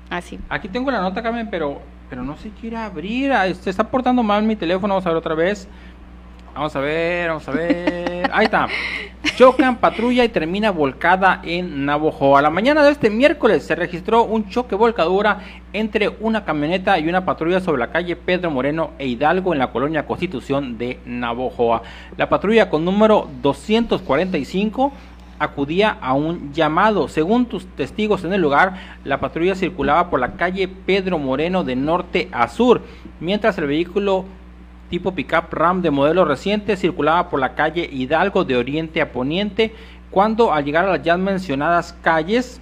Así. Aquí tengo la nota, Carmen, pero pero no se quiere abrir. Se está portando mal mi teléfono. Vamos a ver otra vez. Vamos a ver, vamos a ver. Ahí está. Chocan patrulla y termina volcada en Navojoa. A la mañana de este miércoles se registró un choque volcadura entre una camioneta y una patrulla sobre la calle Pedro Moreno e Hidalgo en la colonia Constitución de Navojoa. La patrulla con número 245 acudía a un llamado. Según tus testigos en el lugar, la patrulla circulaba por la calle Pedro Moreno de norte a sur, mientras el vehículo tipo pickup Ram de modelo reciente circulaba por la calle Hidalgo de oriente a poniente, cuando al llegar a las ya mencionadas calles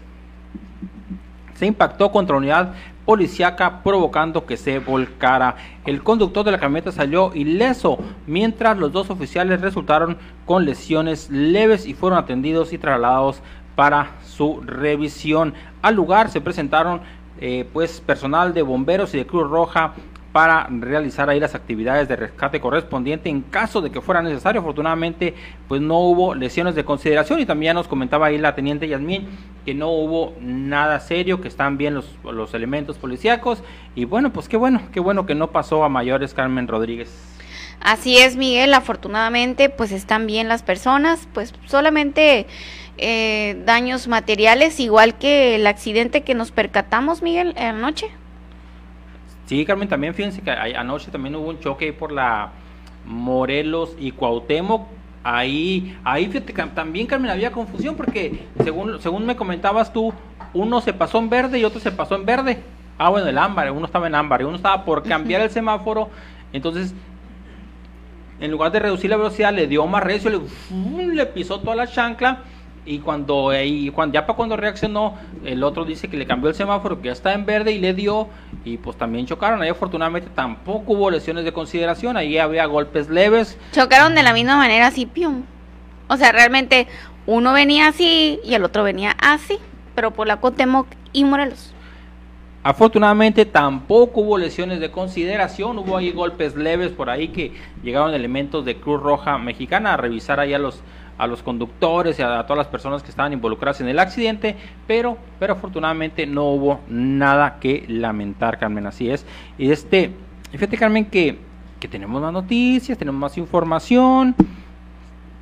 se impactó contra la unidad policiaca provocando que se volcara. El conductor de la camioneta salió ileso, mientras los dos oficiales resultaron con lesiones leves y fueron atendidos y trasladados para su revisión. Al lugar se presentaron eh, pues personal de bomberos y de Cruz Roja para realizar ahí las actividades de rescate correspondiente en caso de que fuera necesario. Afortunadamente, pues no hubo lesiones de consideración y también nos comentaba ahí la teniente Yasmín que no hubo nada serio, que están bien los, los elementos policíacos y bueno, pues qué bueno, qué bueno que no pasó a mayores Carmen Rodríguez. Así es, Miguel, afortunadamente pues están bien las personas, pues solamente eh, daños materiales, igual que el accidente que nos percatamos, Miguel, anoche. Sí, Carmen, también fíjense que anoche también hubo un choque por la Morelos y Cuauhtémoc. Ahí, ahí fíjate, también Carmen había confusión porque según, según me comentabas tú, uno se pasó en verde y otro se pasó en verde. Ah, bueno, el ámbar, uno estaba en ámbar y uno estaba por cambiar el semáforo. Entonces, en lugar de reducir la velocidad, le dio más recio, le, le pisó toda la chancla y cuando, cuando ya para cuando reaccionó, el otro dice que le cambió el semáforo, que ya está en verde y le dio, y pues también chocaron. Ahí afortunadamente tampoco hubo lesiones de consideración, ahí había golpes leves. Chocaron de la misma manera, así, pium. O sea, realmente uno venía así y el otro venía así, pero por la Cotemoc y Morelos. Afortunadamente tampoco hubo lesiones de consideración, hubo ahí golpes leves por ahí que llegaron elementos de Cruz Roja Mexicana a revisar ahí a los a los conductores y a, todas las personas que estaban involucradas en el accidente, pero, pero afortunadamente no hubo nada que lamentar, Carmen, así es. Y este, fíjate, Carmen, que, que tenemos más noticias, tenemos más información.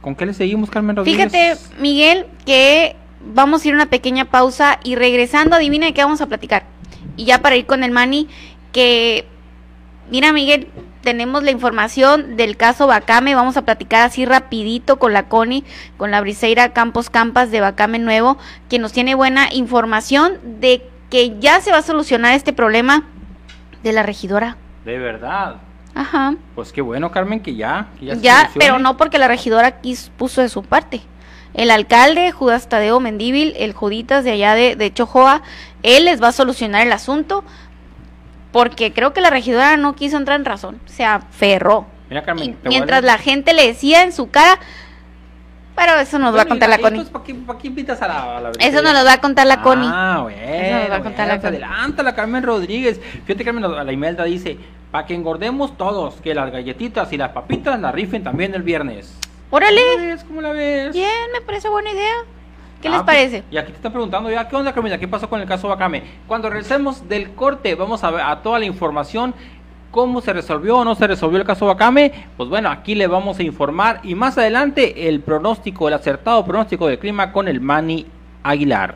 ¿Con qué le seguimos, Carmen Rodríguez? Fíjate, Miguel, que vamos a ir a una pequeña pausa y regresando, adivina de qué vamos a platicar. Y ya para ir con el Mani, que, mira, Miguel, tenemos la información del caso Bacame, vamos a platicar así rapidito con la Connie, con la Briseira Campos Campas de Bacame Nuevo, que nos tiene buena información de que ya se va a solucionar este problema de la regidora. De verdad. Ajá. Pues qué bueno, Carmen, que ya. que ya, Ya, pero no porque la regidora aquí puso de su parte. El alcalde, Judas Tadeo Mendíbil, el Juditas de allá de, de Chojoa, él les va a solucionar el asunto porque creo que la regidora no quiso entrar en razón, se aferró. Mira, Carmen, Y mientras la gente le decía en su cara, pero eso nos va a contar la ahí, Connie. pues, ¿para qué, invitas a la, a la Eso nos lo va a contar la Connie. Ah, bueno. Eso nos va a contar la bueno, Connie. Adelanta la Carmen Rodríguez. Fíjate, Carmen, la Imelda dice, para que engordemos todos, que las galletitas y las papitas las rifen también el viernes. Órale, ¿Cómo la? ¿Cómo la ves? bien, me parece buena idea. ¿Qué Ah, les pues, parece? y aquí te están preguntando ya, ¿qué onda, Carmen? ¿Qué pasó con el caso Bacame? Cuando regresemos del corte, vamos a ver a toda la información, cómo se resolvió o no se resolvió el caso Bacame. Pues bueno, aquí le vamos a informar y más adelante el pronóstico, el acertado pronóstico del clima con el Manny Aguilar.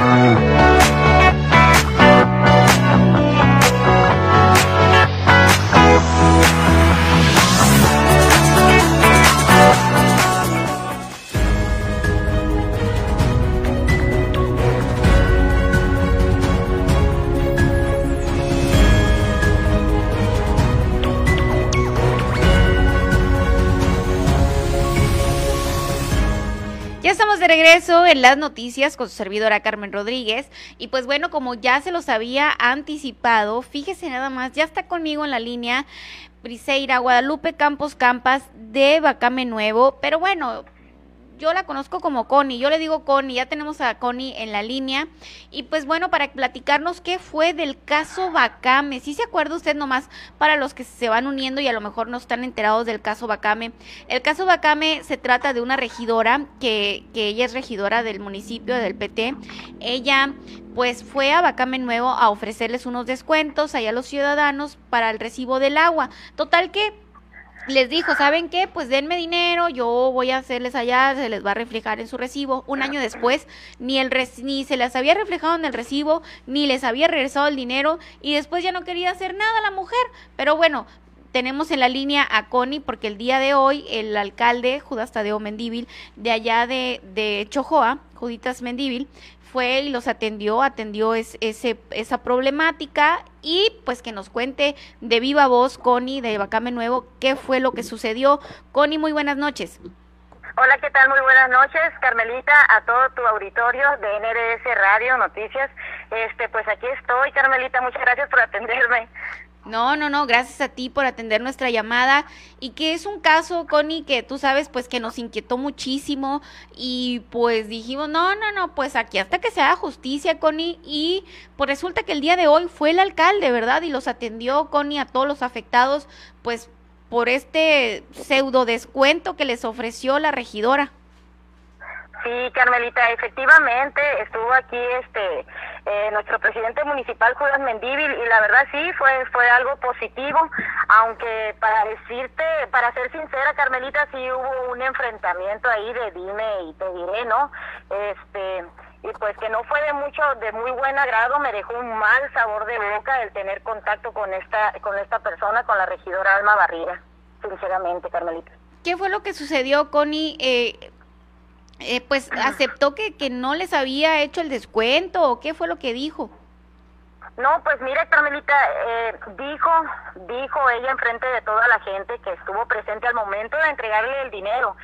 Ya estamos de regreso en las noticias con su servidora Carmen Rodríguez. Y pues bueno, como ya se los había anticipado, fíjese nada más, ya está conmigo en la línea Briseira Guadalupe Campos Campas de Bacame Nuevo. Pero bueno, yo la conozco como Connie, yo le digo Connie, ya tenemos a Connie en la línea. Y pues bueno, para platicarnos qué fue del caso Bacame. Si se acuerda usted nomás para los que se van uniendo y a lo mejor no están enterados del caso Bacame. El caso Bacame se trata de una regidora que, que ella es regidora del municipio del PT. Ella pues fue a Bacame Nuevo a ofrecerles unos descuentos allá a los ciudadanos para el recibo del agua. Total que les dijo, ¿saben qué? Pues denme dinero, yo voy a hacerles allá, se les va a reflejar en su recibo. Un año después, ni, el ni se les había reflejado en el recibo, ni les había regresado el dinero, y después ya no quería hacer nada la mujer. Pero bueno, tenemos en la línea a Connie, porque el día de hoy el alcalde, Judas Tadeo Mendíbil, de allá de, de Chojoa, Juditas Mendíbil, fue y los atendió, atendió es- ese, esa problemática y pues que nos cuente de viva voz, Connie, de Bacame Nuevo, qué fue lo que sucedió. Connie, muy buenas noches. Hola, ¿qué tal? Muy buenas noches, Carmelita, a todo tu auditorio de NRS Radio Noticias. Este, pues aquí estoy, Carmelita, muchas gracias por atenderme. No, no, no, gracias a ti por atender nuestra llamada y que es un caso, Connie, que tú sabes, pues que nos inquietó muchísimo y pues dijimos, no, no, no, pues aquí hasta que se haga justicia, Connie, y pues resulta que el día de hoy fue el alcalde, ¿verdad? Y los atendió, Connie, a todos los afectados, pues por este pseudo descuento que les ofreció la regidora. Sí, Carmelita, efectivamente estuvo aquí este eh, nuestro presidente municipal Judas Mendíbil y la verdad sí fue fue algo positivo, aunque para decirte, para ser sincera, Carmelita, sí hubo un enfrentamiento ahí de dime y te diré, ¿no? Este y pues que no fue de mucho de muy buen agrado, me dejó un mal sabor de boca el tener contacto con esta con esta persona, con la regidora Alma Barriga, sinceramente, Carmelita. ¿Qué fue lo que sucedió, Connie? Eh, eh, pues aceptó que, que no les había hecho el descuento o qué fue lo que dijo. No, pues mire, Carmelita, eh, dijo, dijo ella enfrente de toda la gente que estuvo presente al momento de entregarle el dinero.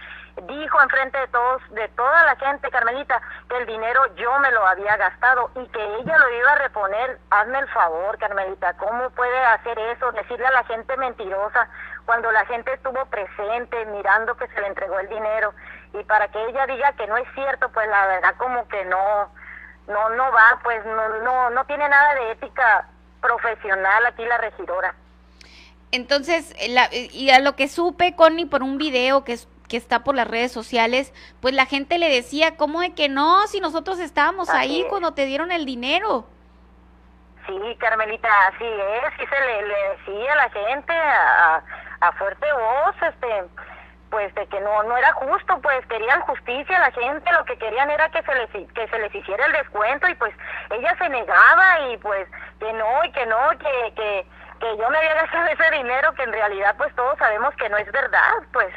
Dijo enfrente de todos, de toda la gente, Carmelita, que el dinero yo me lo había gastado y que ella lo iba a reponer. Hazme el favor, Carmelita, ¿cómo puede hacer eso? Decirle a la gente mentirosa cuando la gente estuvo presente mirando que se le entregó el dinero y para que ella diga que no es cierto, pues la verdad como que no, no, no va, pues no, no, no tiene nada de ética profesional aquí la regidora. Entonces, la, y a lo que supe, Connie, por un video que, que está por las redes sociales, pues la gente le decía, ¿cómo de que no? Si nosotros estábamos ahí cuando te dieron el dinero. Sí, Carmelita, así es, sí se le, le decía a la gente a, a fuerte voz, este, pues de que no no era justo, pues querían justicia, la gente lo que querían era que se les que se les hiciera el descuento y pues ella se negaba y pues que no y que no que que que yo me había gastado ese dinero que en realidad pues todos sabemos que no es verdad, pues.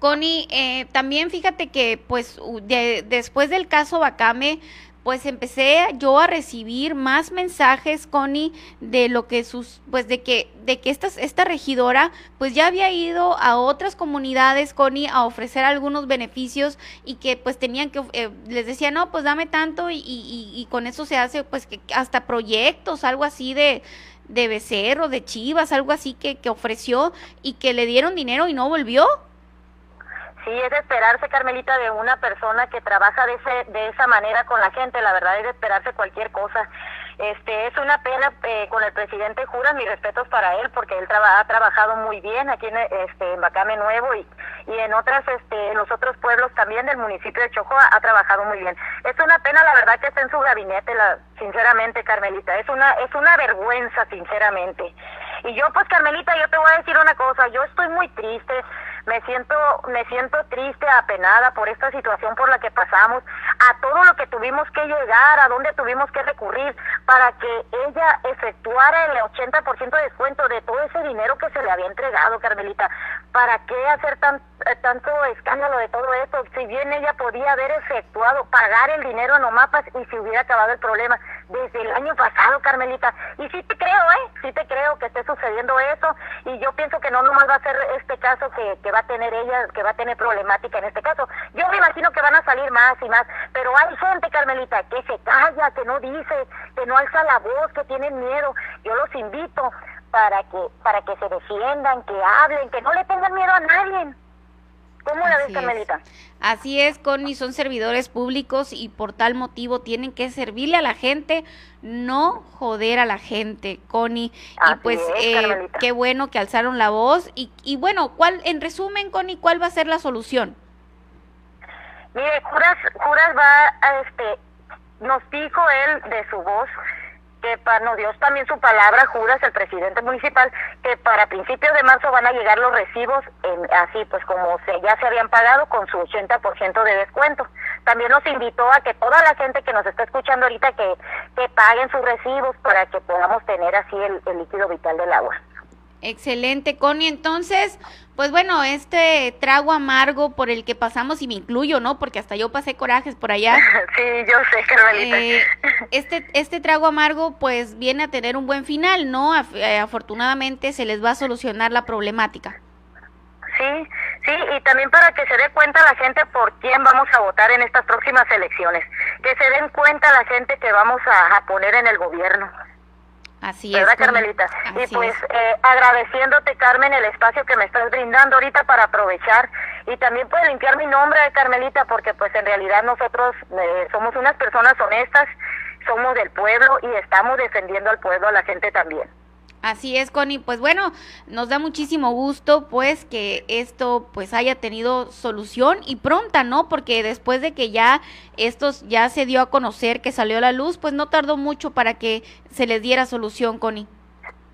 Connie, eh, también fíjate que pues de, después del caso Bacame, pues empecé yo a recibir más mensajes, Connie, de lo que sus, pues de que, de que esta, esta regidora, pues ya había ido a otras comunidades, Connie, a ofrecer algunos beneficios y que pues tenían que, eh, les decía, no, pues dame tanto y, y, y, con eso se hace pues que hasta proyectos, algo así de, de becerro, de chivas, algo así que, que ofreció y que le dieron dinero y no volvió. Sí, es de esperarse, Carmelita, de una persona que trabaja de, ese, de esa manera con la gente. La verdad es de esperarse cualquier cosa. Este, es una pena eh, con el presidente Juras, mis respetos para él, porque él ha trabajado muy bien aquí en, este, en Bacame Nuevo y, y en otras, este, en los otros pueblos también del municipio de Chojoa ha trabajado muy bien. Es una pena, la verdad, que esté en su gabinete, la, sinceramente, Carmelita. Es una, es una vergüenza, sinceramente. Y yo, pues, Carmelita, yo te voy a decir una cosa. Yo estoy muy triste me siento me siento triste, apenada por esta situación por la que pasamos, a todo lo que tuvimos que llegar, a dónde tuvimos que recurrir para que ella efectuara el 80% de descuento de todo ese dinero que se le había entregado, Carmelita. ¿Para qué hacer tan, eh, tanto escándalo de todo esto? Si bien ella podía haber efectuado, pagar el dinero en Omapas y se hubiera acabado el problema desde el año pasado, Carmelita. Y sí te creo, ¿eh? Sí te creo que esté sucediendo eso y yo pienso que no nomás va a ser este caso que, que va a tener ella, que va a tener problemática en este caso. Yo me imagino que van a salir más y más, pero hay gente, Carmelita, que se calla, que no dice, que no alza la voz, que tienen miedo. Yo los invito para que para que se defiendan, que hablen, que no le tengan miedo a nadie. ¿Cómo la ves, Carmelita? Así es, Connie, son servidores públicos y por tal motivo tienen que servirle a la gente, no joder a la gente, Connie. y pues eh, qué bueno que alzaron la voz. Y, y bueno, ¿cuál, en resumen, Connie, cuál va a ser la solución? Mire, Juras, Juras va a, este, nos dijo él de su voz que nos dio también su palabra, Juras, el presidente municipal, que para principios de marzo van a llegar los recibos, en, así pues como se, ya se habían pagado con su 80% de descuento. También nos invitó a que toda la gente que nos está escuchando ahorita que, que paguen sus recibos para que podamos tener así el, el líquido vital del agua. Excelente, Connie. Entonces, pues bueno, este trago amargo por el que pasamos, y me incluyo, ¿no? Porque hasta yo pasé corajes por allá. [LAUGHS] sí, yo sé, Carmelita. Eh, este, este trago amargo, pues viene a tener un buen final, ¿no? Eh, afortunadamente se les va a solucionar la problemática. Sí, sí, y también para que se dé cuenta la gente por quién vamos a votar en estas próximas elecciones. Que se den cuenta la gente que vamos a, a poner en el gobierno. Así ¿verdad, es. Connie? Carmelita? Así y pues es. eh, agradeciéndote, Carmen, el espacio que me estás brindando ahorita para aprovechar y también puede limpiar mi nombre, Carmelita, porque pues en realidad nosotros eh, somos unas personas honestas, somos del pueblo y estamos defendiendo al pueblo, a la gente también. Así es, Connie. Pues bueno, nos da muchísimo gusto pues que esto pues haya tenido solución y pronta, ¿no? Porque después de que ya estos ya se dio a conocer que salió a la luz, pues no tardó mucho para que se les diera solución, Connie.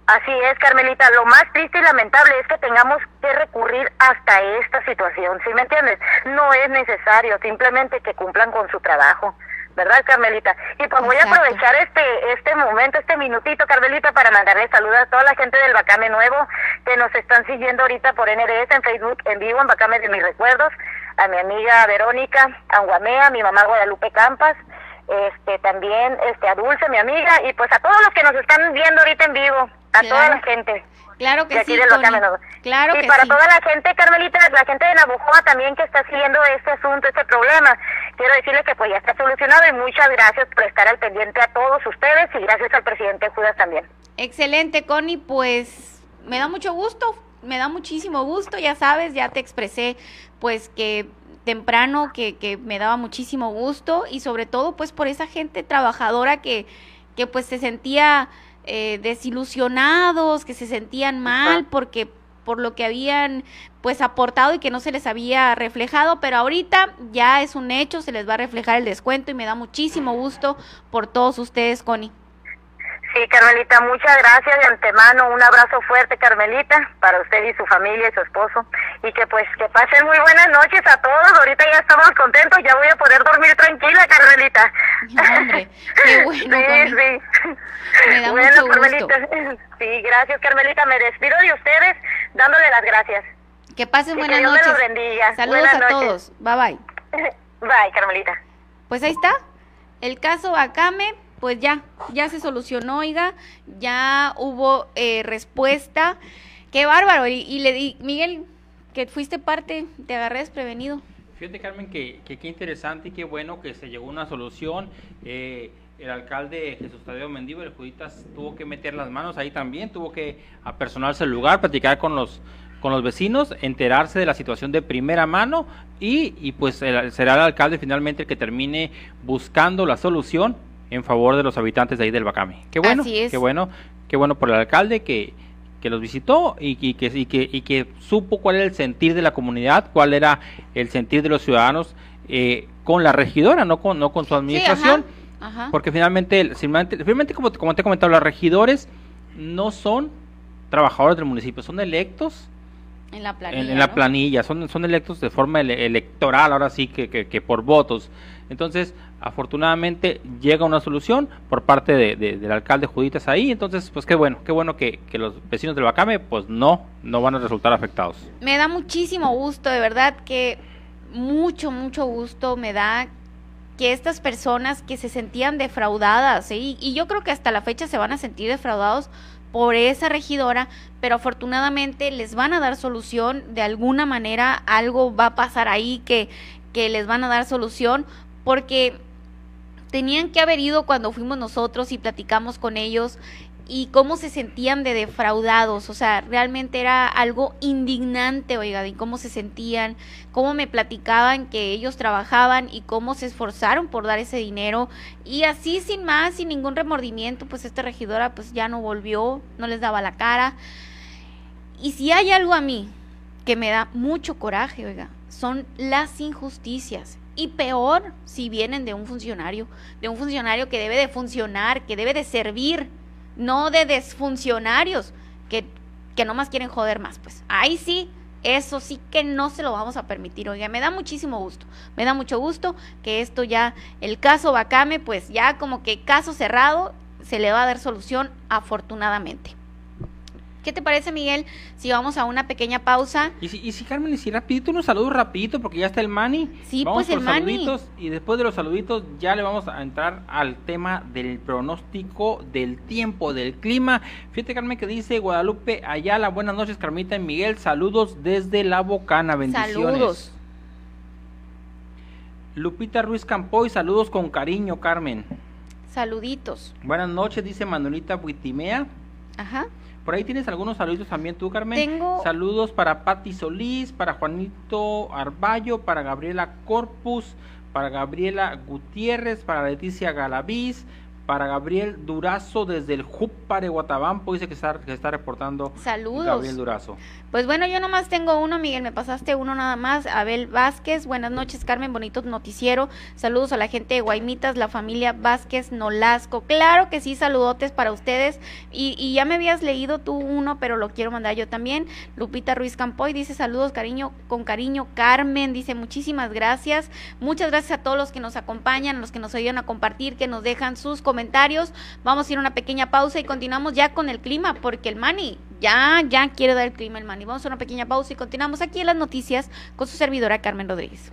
Así es, Carmelita. Lo más triste y lamentable es que tengamos que recurrir hasta esta situación, ¿sí me entiendes? No es necesario, simplemente que cumplan con su trabajo. ¿Verdad, Carmelita? Y pues voy a aprovechar este este momento, este minutito, Carmelita, para mandarle saludos a toda la gente del Bacame Nuevo que nos están siguiendo ahorita por NDS en Facebook en vivo, en Bacame de mis recuerdos, a mi amiga Verónica Anguamea, a mi mamá Guadalupe Campas, este también este a Dulce, mi amiga, y pues a todos los que nos están viendo ahorita en vivo, a toda la gente. Claro de que aquí sí. Claro y que para sí. toda la gente, Carmelita, la gente de Navojoa también que está siguiendo este asunto, este problema, quiero decirle que pues ya está solucionado y muchas gracias por estar al pendiente a todos ustedes y gracias al presidente Judas también. Excelente, Connie, pues me da mucho gusto, me da muchísimo gusto, ya sabes, ya te expresé pues que temprano que, que me daba muchísimo gusto y sobre todo pues por esa gente trabajadora que, que pues se sentía eh, desilusionados, que se sentían mal porque por lo que habían pues aportado y que no se les había reflejado, pero ahorita ya es un hecho, se les va a reflejar el descuento y me da muchísimo gusto por todos ustedes, Connie. Sí, Carmelita, muchas gracias de antemano. Un abrazo fuerte, Carmelita, para usted y su familia y su esposo. Y que pues que pasen muy buenas noches a todos. Ahorita ya estamos contentos, ya voy a poder dormir tranquila, Carmelita. Hombre, qué [LAUGHS] bueno, Sí, sí. Me da bueno, mucho gusto. Carmelita. [LAUGHS] Sí, gracias, Carmelita. Me despido de ustedes dándole las gracias. Que pasen que buenas Dios me noches. los bendiga. Saludos Buenas a noches. todos. Bye bye. [LAUGHS] Bye, Carmelita. Pues ahí está. El caso Akame, pues ya, ya se solucionó, oiga. Ya hubo eh, respuesta. Qué bárbaro. Y, y le di, Miguel, que fuiste parte, te agarré desprevenido. Fíjate, Carmen, que, que qué interesante y qué bueno que se llegó a una solución. Eh, el alcalde Jesús Tadeo Mendívar, el Juditas, tuvo que meter las manos ahí también, tuvo que apersonarse al lugar, platicar con los con los vecinos, enterarse de la situación de primera mano y, y pues el- será el alcalde finalmente el que termine buscando la solución en favor de los habitantes de ahí del Bacame. Qué bueno, Así es. qué bueno, qué bueno por el alcalde que, que los visitó y, y que, y, que, y que supo cuál era el sentir de la comunidad, cuál era el sentir de los ciudadanos eh, con la regidora, no con, no con su administración. Ajá. Porque finalmente, finalmente, como, como te he comentado, los regidores no son trabajadores del municipio, son electos En la planilla. en, en la ¿no? planilla, son, son electos de forma ele- electoral, ahora sí que, que- que por votos. Entonces, afortunadamente llega una solución por parte de- de- del alcalde Juditas ahí, entonces, pues qué bueno, qué bueno que, que los vecinos del Bacame, pues no, no van a resultar afectados. Me da muchísimo gusto, de verdad que mucho, mucho gusto me da que estas personas que se sentían defraudadas, y, y yo creo que hasta la fecha se van a sentir defraudados por esa regidora, pero afortunadamente les van a dar solución, de alguna manera algo va a pasar ahí que, que les van a dar solución, porque tenían que haber ido cuando fuimos nosotros y platicamos con ellos y cómo se sentían de defraudados, o sea, realmente era algo indignante, oiga, de cómo se sentían, cómo me platicaban que ellos trabajaban y cómo se esforzaron por dar ese dinero y así sin más, sin ningún remordimiento, pues esta regidora pues ya no volvió, no les daba la cara. Y si hay algo a mí que me da mucho coraje, oiga, son las injusticias. Y peor si vienen de un funcionario, de un funcionario que debe de funcionar, que debe de servir, no de desfuncionarios que, que nomás quieren joder más. Pues ahí sí, eso sí que no se lo vamos a permitir. Oiga, me da muchísimo gusto, me da mucho gusto que esto ya, el caso Bacame, pues ya como que caso cerrado, se le va a dar solución afortunadamente. ¿Qué te parece, Miguel, si vamos a una pequeña pausa? Y si, y si Carmen, y si rapidito, unos saludos rapidito, porque ya está el Mani. Sí, vamos pues, el por Mani. saluditos, Y después de los saluditos ya le vamos a entrar al tema del pronóstico del tiempo, del clima. Fíjate, Carmen, que dice Guadalupe Ayala. Buenas noches, Carmita y Miguel. Saludos desde La Bocana. Bendiciones. Saludos. Lupita Ruiz Campoy, saludos con cariño, Carmen. Saluditos. Buenas noches, dice Manuelita Buitimea. Ajá. Por ahí tienes algunos saludos también tú, Carmen. Tengo- Saludos para Patti Solís, para Juanito Arballo, para Gabriela Corpus, para Gabriela Gutiérrez, para Leticia Galaviz, para Gabriel Durazo desde el Júpare Guatabampo. Dice que está, que está reportando Saludos. Gabriel Durazo. Pues bueno, yo nomás tengo uno, Miguel, me pasaste uno nada más. Abel Vázquez, buenas noches, Carmen, bonito noticiero. Saludos a la gente de Guaymitas, la familia Vázquez Nolasco. Claro que sí, saludotes para ustedes. Y, y ya me habías leído tú uno, pero lo quiero mandar yo también. Lupita Ruiz Campoy dice saludos, cariño, con cariño, Carmen. Dice muchísimas gracias. Muchas gracias a todos los que nos acompañan, a los que nos ayudan a compartir, que nos dejan sus comentarios. Vamos a ir a una pequeña pausa y continuamos ya con el clima, porque el Mani ya, ya quiere dar el clima el Mani. Vamos a una pequeña pausa y continuamos aquí en las noticias con su servidora Carmen Rodríguez.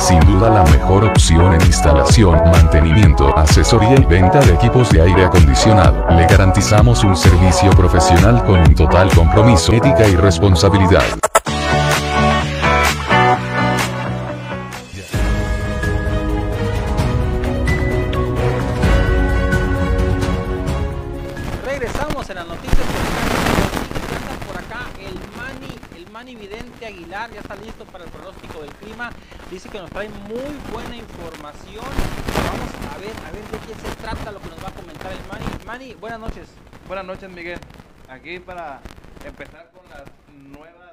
Sin duda la mejor opción en instalación, mantenimiento, asesoría y venta de equipos de aire acondicionado. Le garantizamos un servicio profesional con un total compromiso, ética y responsabilidad. Regresamos en las noticias por acá el Mani, el Mani Vidente Aguilar, ya está listo para el pronóstico del clima. Dice que nos trae muy buena información. Vamos a ver, a ver de qué se trata lo que nos va a comentar el Mani. Mani, buenas noches. Buenas noches, Miguel. Aquí para empezar con las nuevas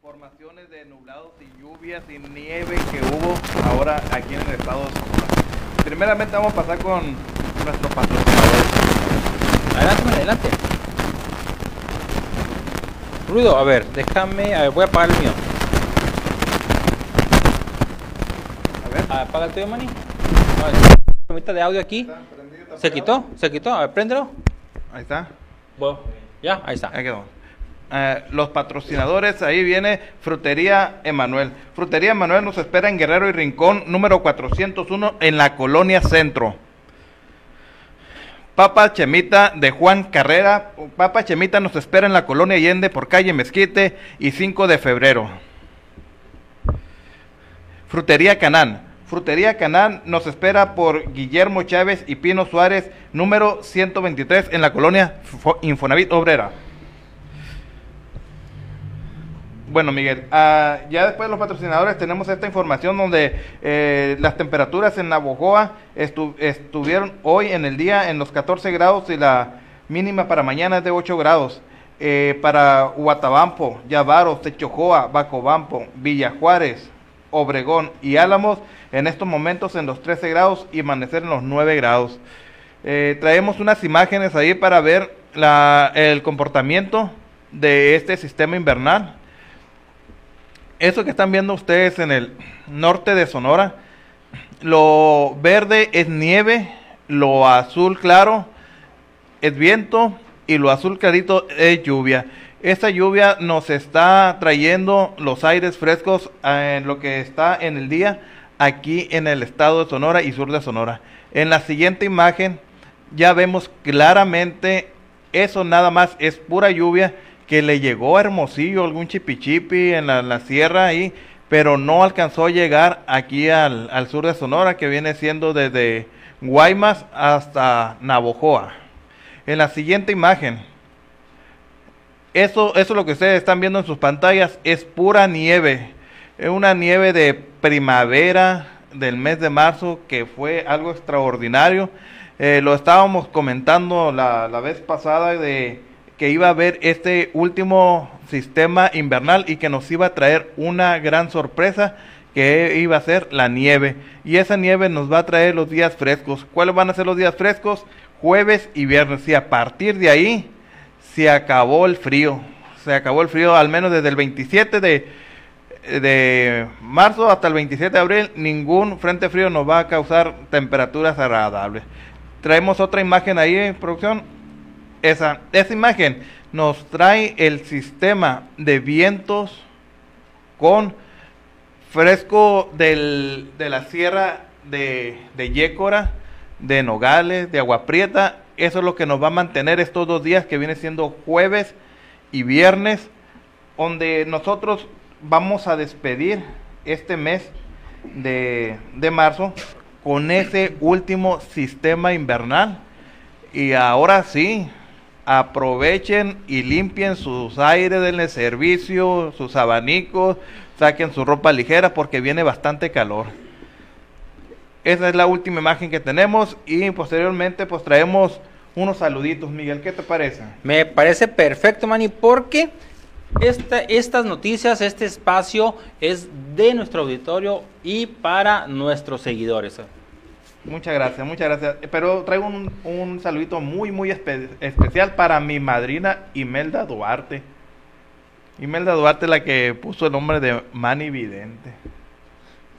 formaciones de nublados y lluvias y nieve que hubo ahora aquí en el estado de Sonora. Primeramente vamos a pasar con nuestros patrocinadores. Adelante, adelante. Ruido, a ver, déjame, a ver, voy a apagar el mío. A ver. Ah, Apaga el tuyo, Mani. A ver, Permita de audio aquí. ¿Se quitó? ¿Se quitó? A ver, préndelo. Ahí está. Bueno, ya, ahí está. Ahí quedó. Eh, los patrocinadores, ahí viene Frutería Emanuel. Frutería Emanuel nos espera en Guerrero y Rincón, número 401, en la Colonia Centro. Papa Chemita de Juan Carrera. Papa Chemita nos espera en la Colonia Allende por calle Mezquite y 5 de febrero. Frutería Canán. Frutería Canán nos espera por Guillermo Chávez y Pino Suárez, número 123 en la colonia Fo- Infonavit Obrera. Bueno, Miguel, ah, ya después de los patrocinadores tenemos esta información donde eh, las temperaturas en Navojoa estu- estuvieron hoy en el día en los 14 grados y la mínima para mañana es de 8 grados. Eh, para Huatabampo, Yavaro, Techojoa, Bacobampo, Villa Juárez, Obregón y Álamos en estos momentos en los 13 grados y amanecer en los 9 grados. Eh, traemos unas imágenes ahí para ver el comportamiento de este sistema invernal. Eso que están viendo ustedes en el norte de Sonora, lo verde es nieve, lo azul claro es viento y lo azul clarito es lluvia. Esta lluvia nos está trayendo los aires frescos eh, en lo que está en el día aquí en el estado de Sonora y sur de Sonora. En la siguiente imagen ya vemos claramente, eso nada más es pura lluvia que le llegó a Hermosillo, algún chipichipi en la, la sierra ahí, pero no alcanzó a llegar aquí al, al sur de Sonora, que viene siendo desde Guaymas hasta Navojoa. En la siguiente imagen, eso, eso lo que ustedes están viendo en sus pantallas es pura nieve. Es una nieve de primavera del mes de marzo que fue algo extraordinario. Eh, lo estábamos comentando la, la vez pasada de que iba a haber este último sistema invernal y que nos iba a traer una gran sorpresa que iba a ser la nieve. Y esa nieve nos va a traer los días frescos. ¿Cuáles van a ser los días frescos? Jueves y viernes. Y a partir de ahí se acabó el frío. Se acabó el frío, al menos desde el 27 de, de marzo hasta el 27 de abril. Ningún frente frío nos va a causar temperaturas agradables. Traemos otra imagen ahí en producción. Esa, esa imagen nos trae el sistema de vientos con fresco del, de la sierra de, de Yécora, de Nogales, de Agua Prieta. Eso es lo que nos va a mantener estos dos días que viene siendo jueves y viernes, donde nosotros vamos a despedir este mes de, de marzo con ese último sistema invernal. Y ahora sí, aprovechen y limpien sus aires del servicio, sus abanicos, saquen su ropa ligera porque viene bastante calor. Esa es la última imagen que tenemos y posteriormente pues traemos unos saluditos. Miguel, ¿qué te parece? Me parece perfecto, Manny, porque esta, estas noticias, este espacio es de nuestro auditorio y para nuestros seguidores. Muchas gracias, muchas gracias. Pero traigo un, un saludito muy, muy espe especial para mi madrina Imelda Duarte. Imelda Duarte, la que puso el nombre de Manny Vidente.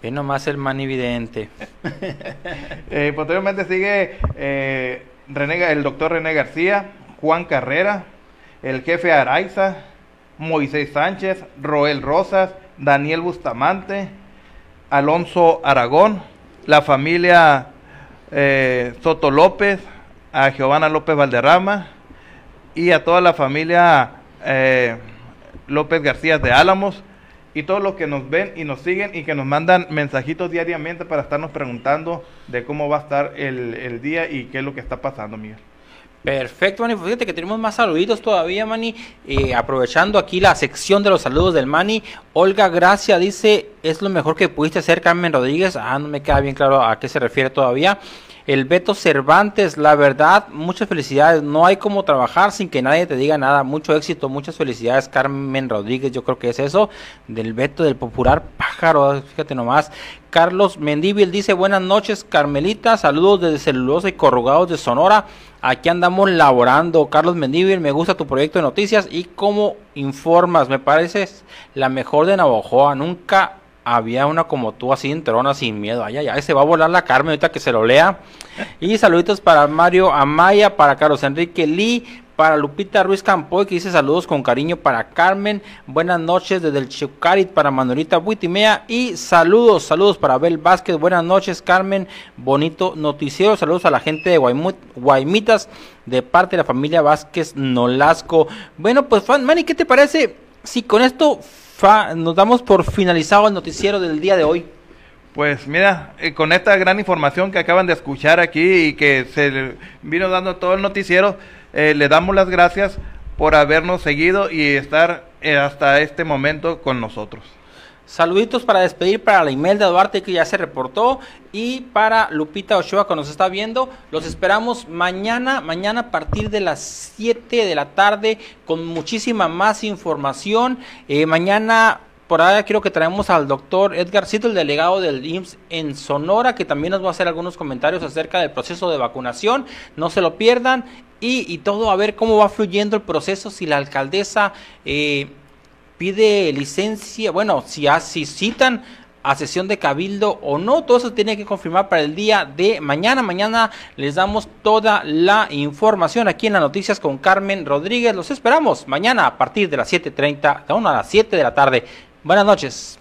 Ve nomás el Manny Vidente. [LAUGHS] eh, posteriormente sigue eh, René, el doctor René García, Juan Carrera, el jefe Araiza, Moisés Sánchez, Roel Rosas, Daniel Bustamante, Alonso Aragón, la familia eh, Soto López, a Giovanna López Valderrama y a toda la familia eh, López García de Álamos y todos los que nos ven y nos siguen y que nos mandan mensajitos diariamente para estarnos preguntando de cómo va a estar el, el día y qué es lo que está pasando, Miguel. Perfecto, Manny. Fíjate que tenemos más saluditos todavía, Manny. Eh, aprovechando aquí la sección de los saludos del Manny. Olga Gracia dice, es lo mejor que pudiste hacer, Carmen Rodríguez. Ah, no me queda bien claro a qué se refiere todavía. El Beto Cervantes, la verdad, muchas felicidades. No hay como trabajar sin que nadie te diga nada. Mucho éxito, muchas felicidades, Carmen Rodríguez. Yo creo que es eso. Del Beto, del popular pájaro. Fíjate nomás. Carlos Mendívil dice, buenas noches, Carmelita. Saludos desde Celulosa y Corrugados de Sonora. Aquí andamos laborando. Carlos Mendívil, me gusta tu proyecto de noticias y cómo informas. Me pareces la mejor de Navajoa. Nunca había una como tú así entrona sin miedo. Ay, ay, ay, se va a volar la Carmen ahorita que se lo lea. Y saluditos para Mario Amaya, para Carlos Enrique Lee, para Lupita Ruiz Campoy, que dice saludos con cariño para Carmen. Buenas noches desde el Chucarit para Manuelita Buitimea. Y saludos, saludos para Abel Vázquez. Buenas noches, Carmen. Bonito noticiero. Saludos a la gente de Guaymut, Guaymitas de parte de la familia Vázquez Nolasco. Bueno, pues, Manny, ¿qué te parece si con esto nos damos por finalizado el noticiero del día de hoy. Pues mira, eh, con esta gran información que acaban de escuchar aquí y que se vino dando todo el noticiero, eh, le damos las gracias por habernos seguido y estar eh, hasta este momento con nosotros. Saluditos para despedir para la Imelda Duarte que ya se reportó y para Lupita Ochoa que nos está viendo. Los esperamos mañana, mañana a partir de las 7 de la tarde con muchísima más información. Eh, mañana por ahora creo que traemos al doctor Edgar Cito, el delegado del IMSS en Sonora, que también nos va a hacer algunos comentarios acerca del proceso de vacunación. No se lo pierdan. Y, y todo a ver cómo va fluyendo el proceso, si la alcaldesa... Eh, pide licencia, bueno, si, si citan a sesión de cabildo o no, todo eso tiene que confirmar para el día de mañana. Mañana les damos toda la información aquí en las noticias con Carmen Rodríguez. Los esperamos mañana a partir de las 7.30, aún a las 7 de la tarde. Buenas noches.